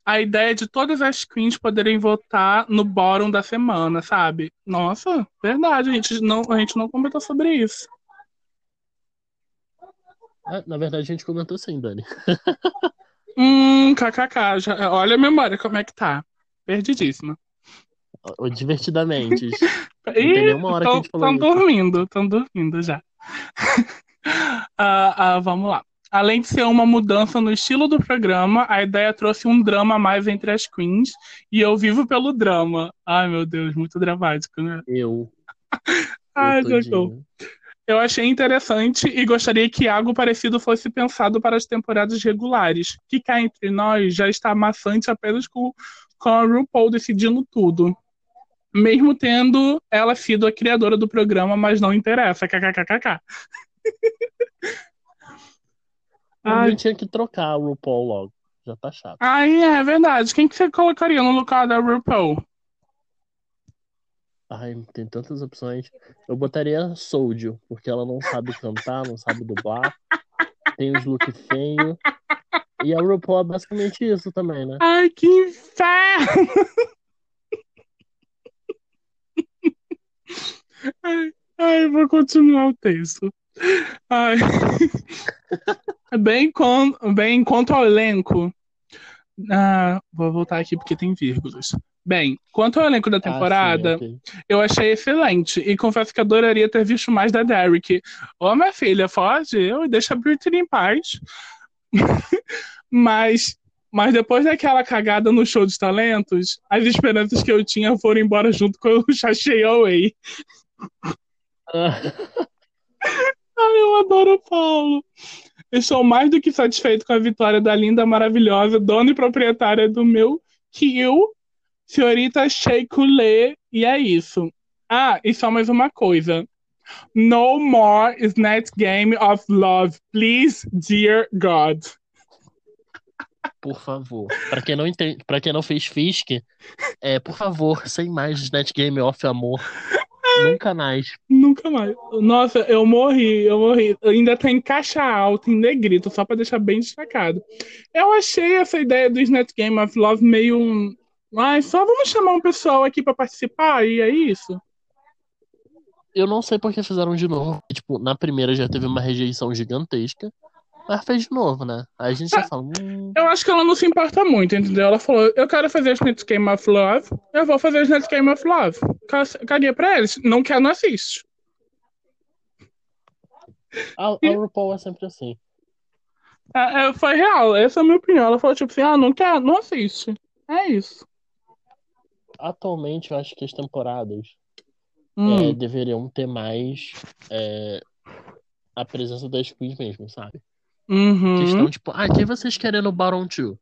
a ideia de todas as queens poderem votar no bórum da semana, sabe? Nossa, verdade, a gente não, a gente não comentou sobre isso. Ah, na verdade, a gente comentou sim, Dani. hum, kkk, já, olha a memória como é que tá. Perdidíssima. Divertidamente. Ih, uma hora tô, que a gente falou Estão dormindo, estão dormindo já. uh, uh, vamos lá. Além de ser uma mudança no estilo do programa, a ideia trouxe um drama a mais entre as queens. E eu vivo pelo drama. Ai, meu Deus, muito dramático, né? Eu. Ai, eu, eu achei interessante e gostaria que algo parecido fosse pensado para as temporadas regulares. Que cá entre nós já está maçante apenas com, com a RuPaul decidindo tudo. Mesmo tendo ela sido a criadora do programa, mas não interessa. KKKKK. Ai. tinha que trocar o RuPaul logo. Já tá chato. Ai, é verdade. Quem que você colocaria no lugar da RuPaul? Ai, tem tantas opções. Eu botaria Soldier, porque ela não sabe cantar, não sabe dublar. Tem os look feio. E a RuPaul é basicamente isso também, né? Ai, que inferno! ai, ai, vou continuar o texto. Ai. Bem, com, bem quanto ao elenco. Ah, vou voltar aqui porque tem vírgulas. Bem, quanto ao elenco da temporada, ah, sim, okay. eu achei excelente e confesso que adoraria ter visto mais da Derek. Ô, minha filha, foge eu e deixa a Britney em paz. mas, mas depois daquela cagada no show dos talentos, as esperanças que eu tinha foram embora junto com o Sashay Away. Ai, eu adoro o Paulo. Estou mais do que satisfeito com a vitória da linda, maravilhosa, dona e proprietária do meu Kill, senhorita Sheikulé, e é isso. Ah, e só mais uma coisa. No more Snatch Game of Love, please, dear God. Por favor. Para quem não entende, para quem não fez Fisk, é, por favor, sem mais Snatch Game of Amor. Nunca mais. Nunca mais. Nossa, eu morri, eu morri. Ainda tem caixa alta, em negrito, só pra deixar bem destacado. Eu achei essa ideia do Snatch Game of Love meio um. Ai, só vamos chamar um pessoal aqui para participar e é isso. Eu não sei por que fizeram de novo. Tipo, na primeira já teve uma rejeição gigantesca. Mas fez de novo, né? Aí a gente já fala. Hum... Eu acho que ela não se importa muito, entendeu? Ela falou: eu quero fazer o Snatch Game of Love, eu vou fazer o Snatch Game of Love. Caguei pra eles. Não quer, não assiste. A, a RuPaul é sempre assim. É, é, foi real, essa é a minha opinião. Ela falou tipo assim: ah, não quer, não assiste. É isso. Atualmente, eu acho que as temporadas hum. é, deveriam ter mais é, a presença das queens mesmo, sabe? Uhum. Questão tipo, ah, quem vocês querem no Bottom 2?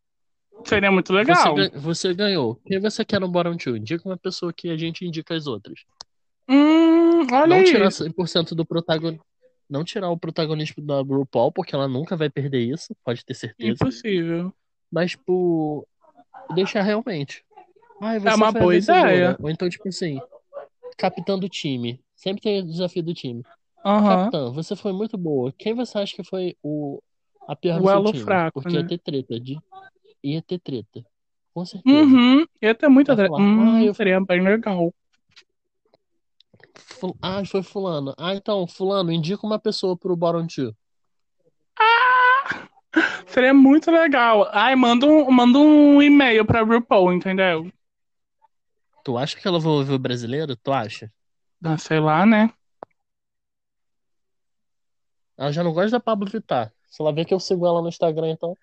Seria muito legal. Você, você, ganhou. Quem você quer no Bottom 2? Indica uma pessoa que a gente indica as outras. Hum, olha Não aí. tirar 100% do protagonismo. Não tirar o protagonismo da RuPaul, porque ela nunca vai perder isso, pode ter certeza. Impossível. Mas, por deixar realmente. Ai, é uma boa ideia. Ou então, tipo assim, capitão do time. Sempre tem o desafio do time. Uhum. Capitão, você foi muito boa. Quem você acha que foi o a pior o elo fraco, porque né? ia ter treta. De... Ia ter treta. Com certeza. Uhum, ia ter muita treta. Hum, ah, eu... Seria bem legal. Ah, foi fulano. Ah, então, fulano, indica uma pessoa pro Bottom 2. Ah! Seria muito legal. Ai, manda um, manda um e-mail pra RuPaul, entendeu? Tu acha que ela vai ouvir o brasileiro? Tu acha? Ah, sei lá, né? Ela já não gosta da Pablo Vittar. Se ela vê que eu sigo ela no Instagram, então.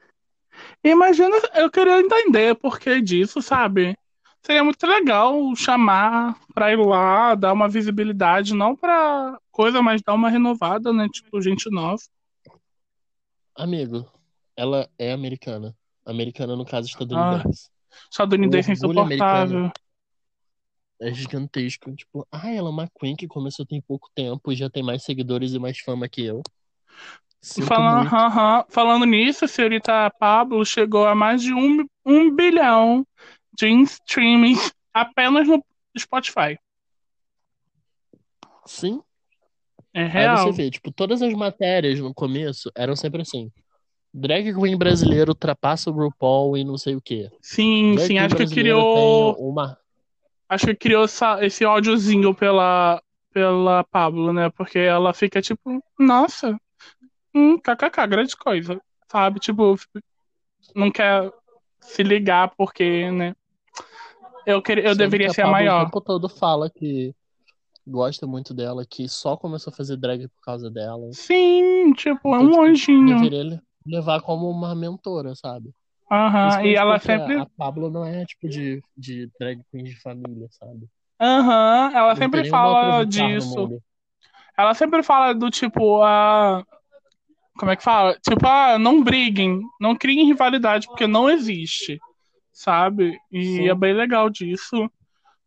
Imagina, eu queria entender por que disso, sabe? Seria muito legal chamar pra ir lá, dar uma visibilidade, não pra coisa, mas dar uma renovada, né? Tipo, gente nova. Amigo, ela é americana. Americana, no caso, estadunidense. Ah, estadunidense é insuportável. É gigantesco. Tipo, ah, ela é uma Queen que começou tem pouco tempo e já tem mais seguidores e mais fama que eu. Falando, uh -huh. Falando nisso, a senhorita Pablo chegou a mais de um, um bilhão de streaming apenas no Spotify. Sim. É real. Aí você vê, tipo, todas as matérias no começo eram sempre assim. Drag Queen brasileiro ultrapassa o RuPaul e não sei o quê. Sim, Drag sim, acho que criou. uma. Acho que criou essa- esse ódiozinho pela, pela Pablo, né? Porque ela fica tipo, nossa, hum, kkk, grande coisa. Sabe? Tipo, não quer se ligar porque, né? Eu, queria, eu Sendo deveria a ser a maior. o tempo todo fala que gosta muito dela, que só começou a fazer drag por causa dela. Sim, tipo, é Então, um tipo, anjinho. deveria le- levar como uma mentora, sabe? Aham, e Principalmente ela sempre. a Pablo não é tipo de, de drag queen de família, sabe? Aham, ela Não sempre fala disso. Ela sempre fala do tipo, a. Como é que fala? Tipo, ah, não briguem, não criem rivalidade, porque não existe. Sabe? E Sim. é bem legal disso.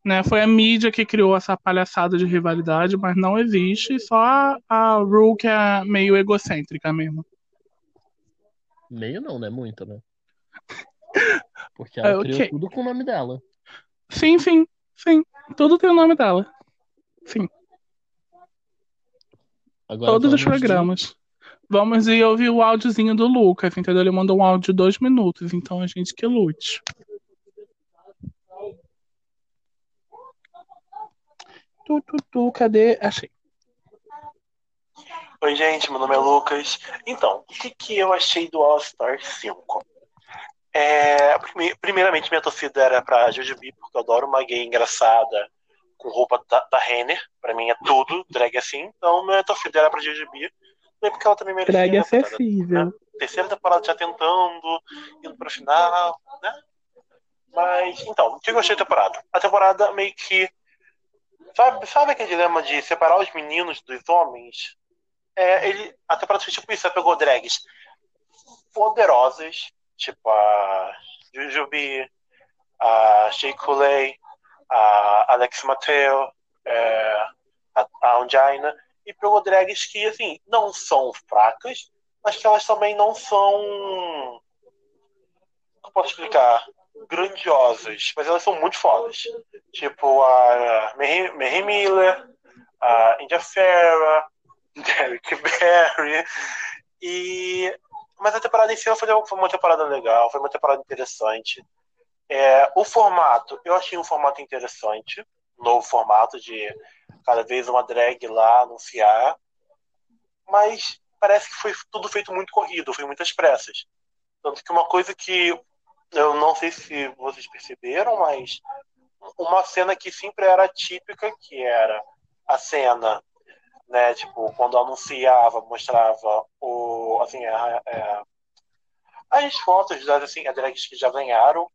Né? Foi a mídia que criou essa palhaçada de rivalidade, mas não existe. Só a, a Ru que é meio egocêntrica mesmo. Meio não, né? Muito, né? Porque É, ela criou tudo com o nome dela. Sim, sim, sim. Tudo tem o nome dela. Sim, Agora todos os programas. Vamos ir ouvir o áudiozinho do Lucas, entendeu? Ele mandou um áudio de dois minutos, então a gente que lute. Tu, tu, tu, cadê? Achei. Oi, gente, meu nome é Lucas. Então, o que, que eu achei do All Star 5? É, prime- primeiramente, minha torcida era pra Jujubee, porque eu adoro uma gay engraçada com roupa da, da Renner. Pra mim é tudo, drag assim. Então, minha torcida era pra Jujubee. Bem, porque ela também merecia. Drag né, coitada? acessível. terceira temporada já tentando, indo pra final, né? Mas, então, o que eu achei da temporada? A temporada meio que. Sabe, sabe aquele dilema de separar os meninos dos homens? É, ele, a temporada foi tipo isso, ela pegou drags poderosas, tipo a Jujubee, a Shea Coulee, a Alex Mateo, é, a, a Ongina, e pegou drags que, assim, não são fracas, mas que elas também não são. Como posso explicar? Grandiosas, mas elas são muito fodas. Tipo a Mary Miller, a India Farah, Derek Barry. E... Mas a temporada em si foi uma temporada legal, foi uma temporada interessante. É, o formato, eu achei um formato interessante, novo formato de cada vez uma drag lá anunciar, mas parece que foi tudo feito muito corrido, foi muitas pressas. Tanto que uma coisa que eu não sei se vocês perceberam, mas uma cena que sempre era típica, que era a cena, né, tipo, quando anunciava, mostrava o, assim, a- a- as fotos das assim, as drags que já ganharam,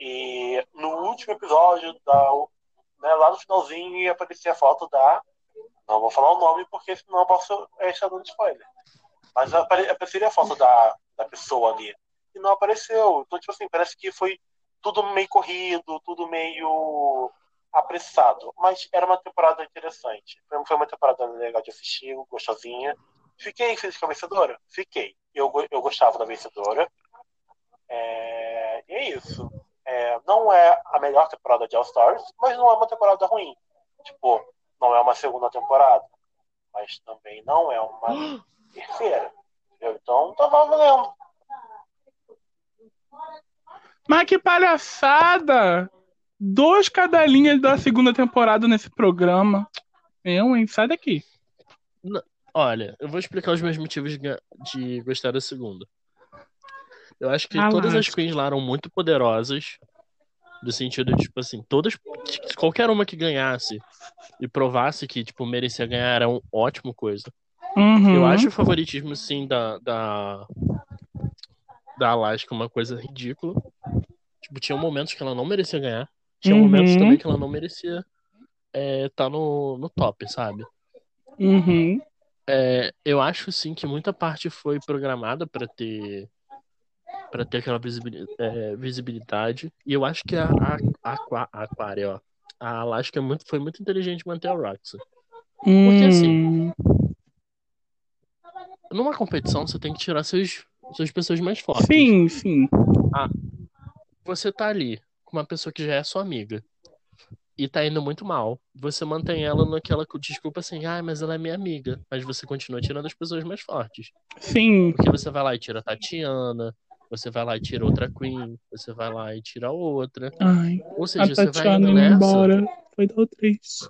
e no último episódio, da, né, lá no finalzinho, ia aparecer a foto da. Não vou falar o nome porque senão eu posso é, estar dando spoiler. Mas apare- apareceria a foto da, da pessoa ali. E não apareceu. Então, tipo assim, parece que foi tudo meio corrido, tudo meio apressado. Mas era uma temporada interessante. Foi uma temporada legal de assistir, gostosinha. Fiquei feliz com a vencedora? Fiquei. Eu, eu gostava da vencedora. É, e é isso. É, não é a melhor temporada de All Stars, mas não é uma temporada ruim. Tipo, não é uma segunda temporada, mas também não é uma terceira. entendeu? Então tá valendo. Mas que palhaçada! Dois cadelinhas da segunda temporada nesse programa. Eu, hein? Sai daqui. Olha, eu vou explicar os meus motivos de gostar da segunda. Eu acho que Ah, todas as lógico. queens lá eram muito poderosas. Do sentido de, tipo assim, todas. Qualquer uma que ganhasse e provasse que, tipo, merecia ganhar era uma ótima coisa. Uhum. Eu acho o favoritismo, sim, da, da, da Alaska uma coisa ridícula. Tipo, tinha momentos que ela não merecia ganhar. Tinha Uhum. momentos também que ela não merecia estar no, no top, sabe? Uhum. É, eu acho, sim, que muita parte foi programada pra ter para ter aquela visibili- é, visibilidade. E eu acho que a, a, a, a Aquaria, ó, a Alaska é muito, foi muito inteligente manter a Roxy. Porque, assim, Hum. Numa competição, você tem que tirar seus, suas pessoas mais fortes. Sim, sim. Você tá ali com uma pessoa que já é sua amiga. e tá indo muito mal. Você mantém ela naquela desculpa assim, ah, mas ela é minha amiga. Mas você continua tirando as pessoas mais fortes. Sim. Porque você vai lá e tira a Tatiana, você vai lá e tira outra Queen, você vai lá e tira outra. Ai, Ou a seja, você vai Tatiana indo nessa, embora. Foi tão triste.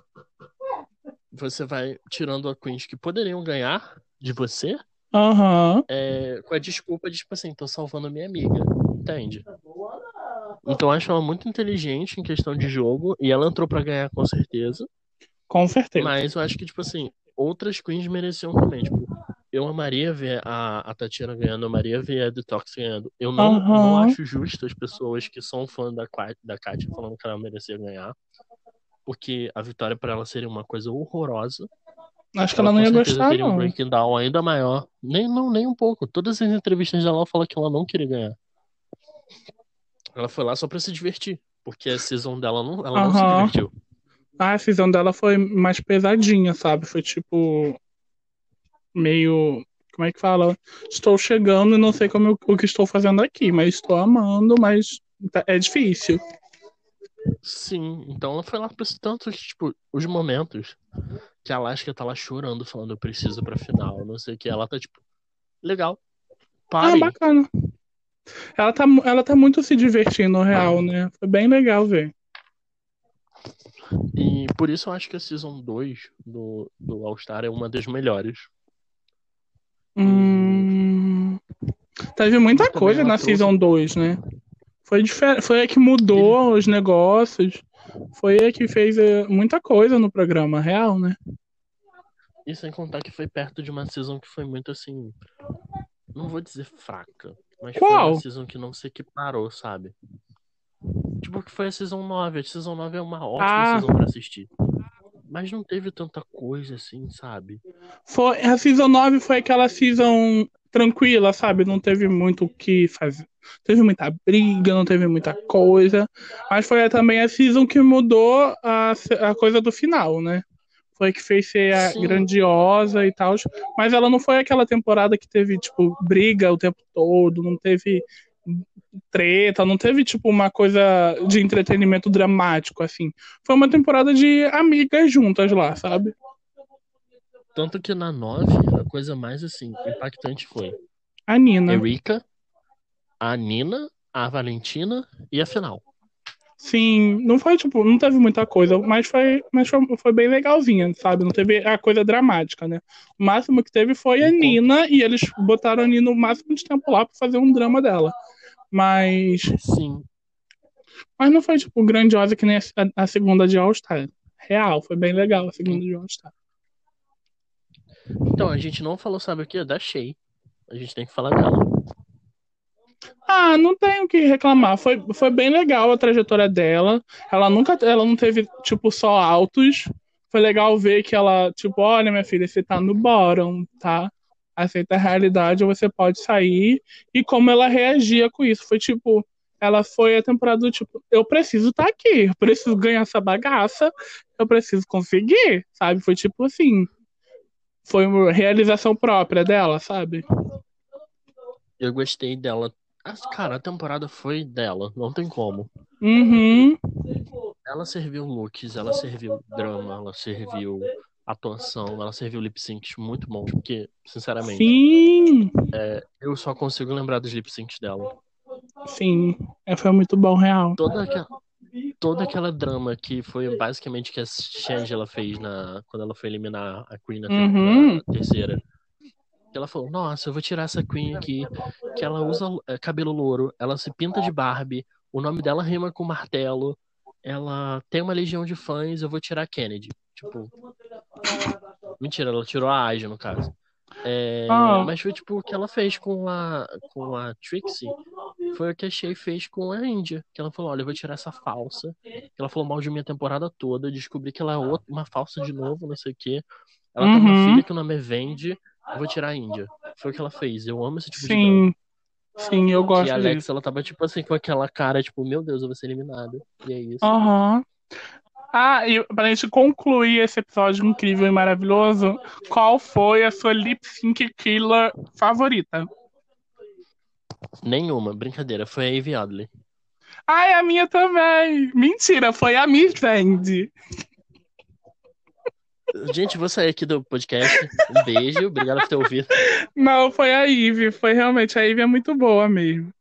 você vai tirando a Queens que poderiam ganhar de você, Aham. é, com a desculpa de, tipo assim, tô salvando a minha amiga. Entende? Então eu acho ela muito inteligente em questão de jogo, e ela entrou pra ganhar com certeza. Com certeza. Mas eu acho que, tipo assim, outras queens mereciam também. Tipo, eu amaria ver a, a Tatiana ganhando, eu amaria ver a Detox ganhando. Eu não, Aham. não acho justo as pessoas que são fã da, da Katia falando que ela merecia ganhar. Porque a vitória pra ela seria uma coisa horrorosa. Acho que ela não ia gostar, teria um não. breaking down ainda maior. Nem, não, nem um pouco. Todas as entrevistas dela ela fala que ela não queria ganhar. Ela foi lá só pra se divertir. Porque a season dela não, ela não se divertiu. Ah, a visão dela foi mais pesadinha, sabe? Foi tipo. Meio. Como é que fala? Estou chegando e não sei como eu- o que estou fazendo aqui, mas estou amando, mas tá- é difícil. Sim, então ela foi lá pra esse tanto, tipo, os momentos que a Alaska tá lá chorando, falando eu preciso pra final, não sei o que. Ela tá tipo, legal. Ah, Parem. bacana. Ela tá, ela tá muito se divertindo, no real, né? Foi bem legal ver. E por isso eu acho que a Season 2 do, do All Star é uma das melhores. Hum... Teve muita coisa na trouxe- Season 2, né? Foi, difer... foi a que mudou os negócios. Foi a que fez eh, muita coisa no programa real, né? E sem contar que foi perto de uma season que foi muito assim. Não vou dizer fraca, mas foi Qual? uma season que não se equiparou, sabe? Tipo, que foi a season 9. A season 9 é uma ótima Ah. season pra assistir. Mas não teve tanta coisa assim, sabe? Foi, a Season 9 foi aquela season tranquila, sabe? Não teve muito o que fazer. Teve muita briga, não teve muita coisa. Mas foi também a season que mudou a, a coisa do final, né? Foi que fez ser Sim. grandiosa e tal. Mas ela não foi aquela temporada que teve, tipo, briga o tempo todo, não teve treta, não teve, tipo, uma coisa de entretenimento dramático, assim. Foi uma temporada de amigas juntas lá, sabe? Tanto que na 9, a coisa mais assim, impactante foi A Nina. Erika, a Nina, a Valentina e a final. Sim, não foi tipo, não teve muita coisa, mas foi, mas foi, foi bem legalzinha, sabe? Não teve a coisa dramática, né? O máximo que teve foi a Nina e eles botaram a Nina o máximo de tempo lá pra fazer um drama dela. Mas, Sim. mas não foi tipo grandiosa que nem a, a segunda de All Star. Real, foi bem legal a segunda de All Star. Então, a gente não falou, sabe o que? Da Shay. A gente tem que falar dela. Ah, não tenho o que reclamar. Foi, foi bem legal a trajetória dela. Ela nunca, ela não teve, tipo, só altos. Foi legal ver que ela, tipo, olha, minha filha, você tá no bottom, tá? Aceita a realidade, você pode sair. E como ela reagia com isso. Foi tipo, ela foi a temporada do tipo, eu preciso estar aqui, eu preciso ganhar essa bagaça, eu preciso conseguir, sabe? Foi tipo assim. Foi uma realização própria dela, sabe? Eu gostei dela. Ah, Cara, a temporada foi dela, não tem como. Uhum. Ela serviu looks, ela serviu drama, ela serviu atuação, ela serviu lip syncs muito bons, porque, sinceramente, Sim. eu só consigo lembrar dos lip syncs dela. Sim, é, foi muito bom, real. Toda aquela, toda aquela drama que foi basicamente que a Shangela fez na, quando ela foi eliminar a Queen na, Uhum. terceira. Ela falou, nossa, eu vou tirar essa Queen aqui, que ela usa é, cabelo louro, ela se pinta de Barbie, o nome dela rima com martelo, ela tem uma legião de fãs, eu vou tirar a Kennedy. Tipo. Mentira, ela tirou a Aja, no caso. É, Ah. Mas foi tipo o que ela fez com a, com a Trixie. Foi o que a Shay fez com a Índia. Que ela falou: Olha, eu vou tirar essa falsa. Que ela falou mal de minha temporada toda. Descobri que ela é outra, uma falsa de novo, não sei o quê. Ela tem uma Uhum. filha que o nome é Vendi. Eu vou tirar a Índia. Foi o que ela fez. Eu amo esse tipo de drama. Sim. Sim, eu E gosto a Alex, disso. ela tava tipo assim, com aquela cara, tipo, meu Deus, eu vou ser eliminada. E é isso. Aham. Ah, e pra gente concluir esse episódio incrível e maravilhoso, qual foi a sua lip sync killer favorita? Nenhuma, brincadeira. Foi a Ivy Adley. Ai, a minha também. Mentira, foi a Miss Sandy. Gente, vou sair aqui do podcast. Um beijo, obrigado por ter ouvido. Não, foi a Ivy. Foi realmente, a Ivy é muito boa mesmo.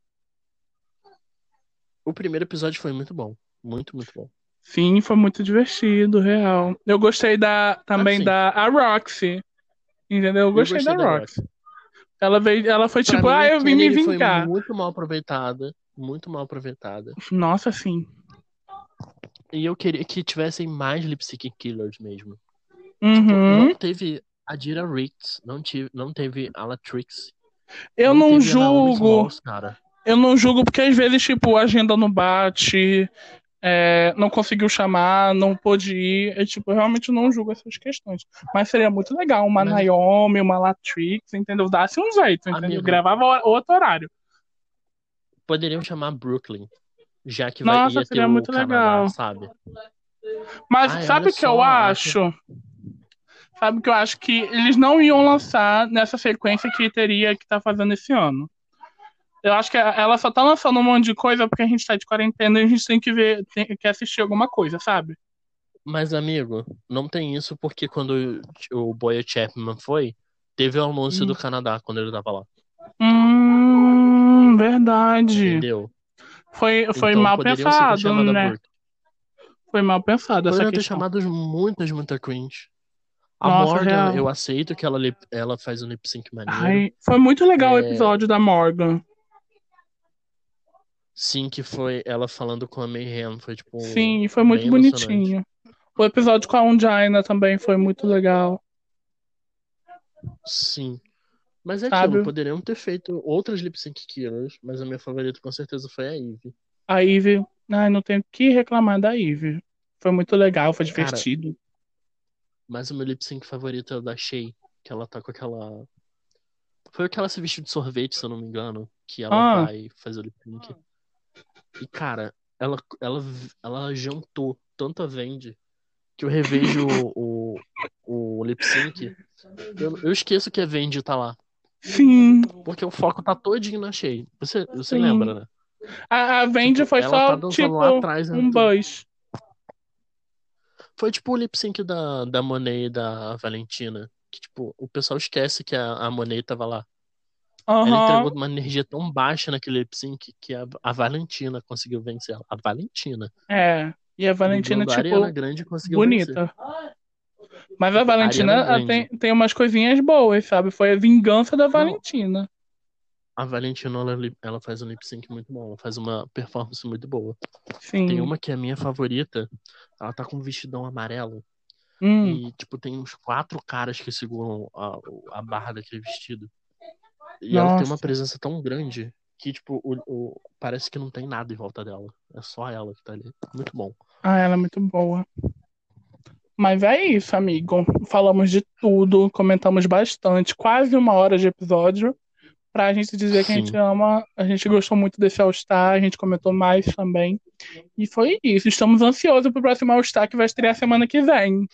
O primeiro episódio foi muito bom. Muito, muito bom. Sim, foi muito divertido, real. Eu gostei da também Ah, sim. da a Roxy. Entendeu? Eu gostei, gostei da, da Roxy. Ela veio, ela foi Pra tipo, ah, eu vim me Kennedy foi vingar. muito mal aproveitada. Muito mal aproveitada. Nossa, sim. E eu queria que tivessem mais Lip Sync Killers mesmo. Uhum. Não teve a Dira Riggs, não, tive, não teve a Latrix. Eu não, Naomi julgo. Smalls. Eu não julgo porque às vezes, tipo, a agenda não bate, é, não conseguiu chamar, não pôde ir. Eu, tipo, eu realmente não julgo essas questões. Mas seria muito legal uma Mas- Naomi, uma Latrix, entendeu? Dá-se um jeito, entendeu? Amigo. Gravava outro horário. Poderiam chamar Brooklyn. Já que vai, Nossa, ia ter seria o muito Canadá, legal. sabe? Mas Ai, sabe o que eu só, acho? Sabe o que eu acho que eles não iam lançar nessa sequência que teria que tá fazendo esse ano. Eu acho que ela só tá lançando um monte de coisa porque a gente tá de quarentena e a gente tem que ver, tem que assistir alguma coisa, sabe? Mas, amigo, não tem isso porque quando o Boyer Chapman foi, teve o anúncio Hum. do Canadá quando ele tava lá. Hum, verdade. Entendeu? Foi, foi Então, mal pensado, né? Foi mal pensado essa Poderiam ter questão. chamado muitas, muita cringe. A Nossa, Morgan, real. eu aceito que ela, ela faz um lip sync maneiro. Ai, foi muito legal o É. episódio da Morgan. Sim, que foi ela falando com a Mayhem. Foi tipo. Sim, foi muito bonitinho. O episódio com a Undina também foi muito legal. Sim. Mas é Sabe? aquilo, poderiam ter feito outras lip sync killers, mas a minha favorita com certeza foi a Eve. A Ivy, ai, não tenho que reclamar da Ivy. Foi muito legal, foi Cara, divertido. Mas o meu lip sync favorito é o da Shay, que ela tá com aquela. Foi aquela se vestiu de sorvete, se eu não me engano, que ela Ah. vai fazer o lip sync. E cara, ela, ela, ela jantou tanto a Vendi que eu revejo o, o, o lip sync. Eu, eu esqueço que a Vendi tá lá. Sim. Porque o foco tá todinho na Shay. Você, você Sim. lembra, né? A, a Vendi Tipo, foi só, tá tipo, atrás, né, um buzz. Foi tipo o lip sync da, da Monet e da Valentina. Que, tipo, o pessoal esquece que a, a Monet tava lá. Ela Aham. entregou uma energia tão baixa naquele lip sync que a, a Valentina conseguiu vencer ela. A Valentina. É. E a Valentina, Dublando a tipo, Ariana Grande conseguiu vencer. bonita. Mas a Valentina ela Grande. tem, tem umas coisinhas boas, sabe? Foi a vingança da. Valentina. A Valentina, ela, ela faz um lip sync muito bom. Ela faz uma performance muito boa. Sim. Tem uma que é a minha favorita. Ela tá com um vestidão amarelo. Hum. E, tipo, tem uns quatro caras que seguram a, a barra daquele vestido. E ela tem uma Nossa. presença tão grande que, tipo, o, o- parece que não tem nada em volta dela. É só ela que tá ali. Muito bom. Ah, ela é muito boa. Mas é isso, amigo. Falamos de tudo, comentamos bastante, quase uma hora de episódio. Pra gente dizer que a gente Sim. ama, a gente gostou muito desse All-Star, a gente comentou mais também. E foi isso. Estamos ansiosos pro próximo All-Star que vai estrear semana que vem.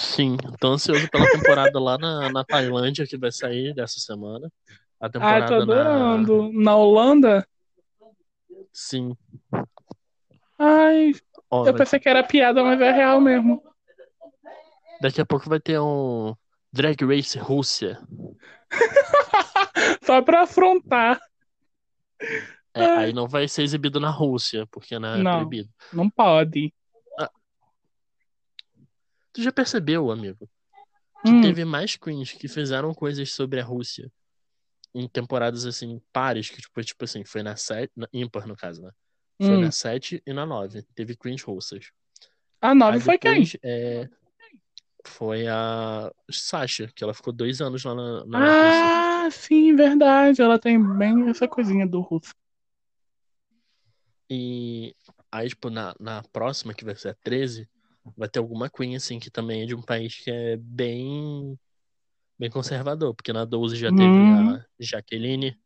Sim, tô ansioso pela temporada lá na, na Tailândia que vai sair dessa semana. A tô temporada na. adorando. Na Holanda? Sim. Ai, Ó, eu pensei que era piada, mas é real mesmo. Daqui a pouco vai ter um Drag Race Rússia. Só pra afrontar. É, aí não vai ser exibido na Rússia, porque né, é Não. proibido. Não pode. Tu já percebeu, amigo, que Hum, teve mais queens que fizeram coisas sobre a Rússia em temporadas assim, pares, que tipo, tipo assim, foi na 7, na, ímpar no caso, né? Foi hum. na 7 e na 9. Teve queens russas. A nove Aí foi quem? é, foi a Sasha, que ela ficou dois anos lá na, na Rússia. Ah, sim, verdade. Ela tem bem essa coisinha do russo. E aí, tipo, na, na próxima, que vai ser a 13, vai ter alguma queen, assim, que também é de um país que é bem, bem conservador, porque na 12 já teve Hum. a Jaqueline.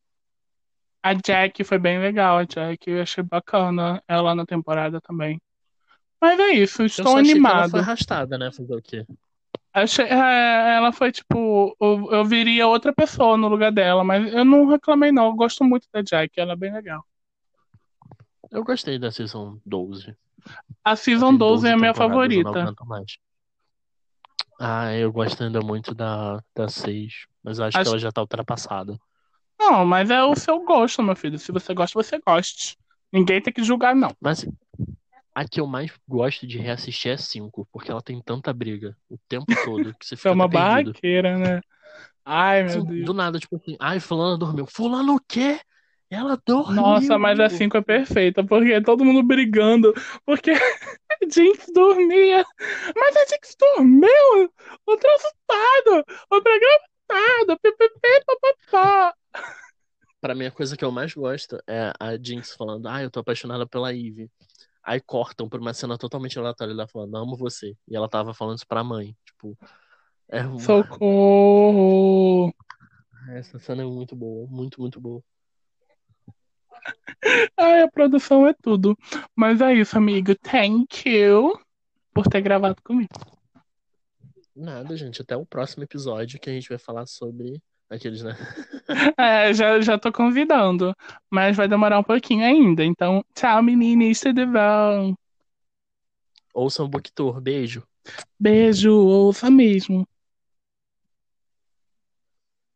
A Jack foi bem legal, a Jack. Eu achei bacana ela na temporada também. Mas é isso, Eu estou só achei que ela animado. foi arrastada, né? Fazer o quê? Achei, é, ela foi tipo, eu, eu viria outra pessoa no lugar dela, mas eu não reclamei não. Eu gosto muito da Jack, ela é bem legal. Eu gostei da Season 12. A Season Tem 12 é a minha favorita. Ah, eu gosto ainda muito da, da 6, mas acho, Acho- que ela já tá ultrapassada. Não, mas é o seu gosto, meu filho. Se você gosta, você goste. Ninguém tem que julgar, não. Mas a que eu mais gosto de reassistir é 5, porque ela tem tanta briga o tempo todo que você Você fica é uma barraqueira, né? Ai, meu Deus. do nada, tipo assim, ai, fulano dormiu. Fulano o quê? Ela dormiu. Nossa, mas a 5 é perfeita, porque todo mundo brigando, porque a Jinx dormia. Mas a Jinx dormiu! O troço todo! O programa todo! PPP, papapá. Pra mim, a coisa que eu mais gosto é a Jinx falando, ah, eu tô apaixonada pela Eve. Aí cortam pra uma cena totalmente aleatória, ela falando, amo você. E ela tava falando isso pra mãe. Tipo, é uma... Socorro! Essa cena é muito boa, muito, muito boa. Ai, a produção é tudo. Mas é isso, amigo. Thank you por ter gravado comigo. Nada, gente. Até o próximo episódio que a gente vai falar sobre aqueles, né? É, já, já tô convidando, mas vai demorar um pouquinho ainda. Então, tchau, meninas, tudo bom? Ouçam o Book Tour. Beijo. Beijo, ouça mesmo.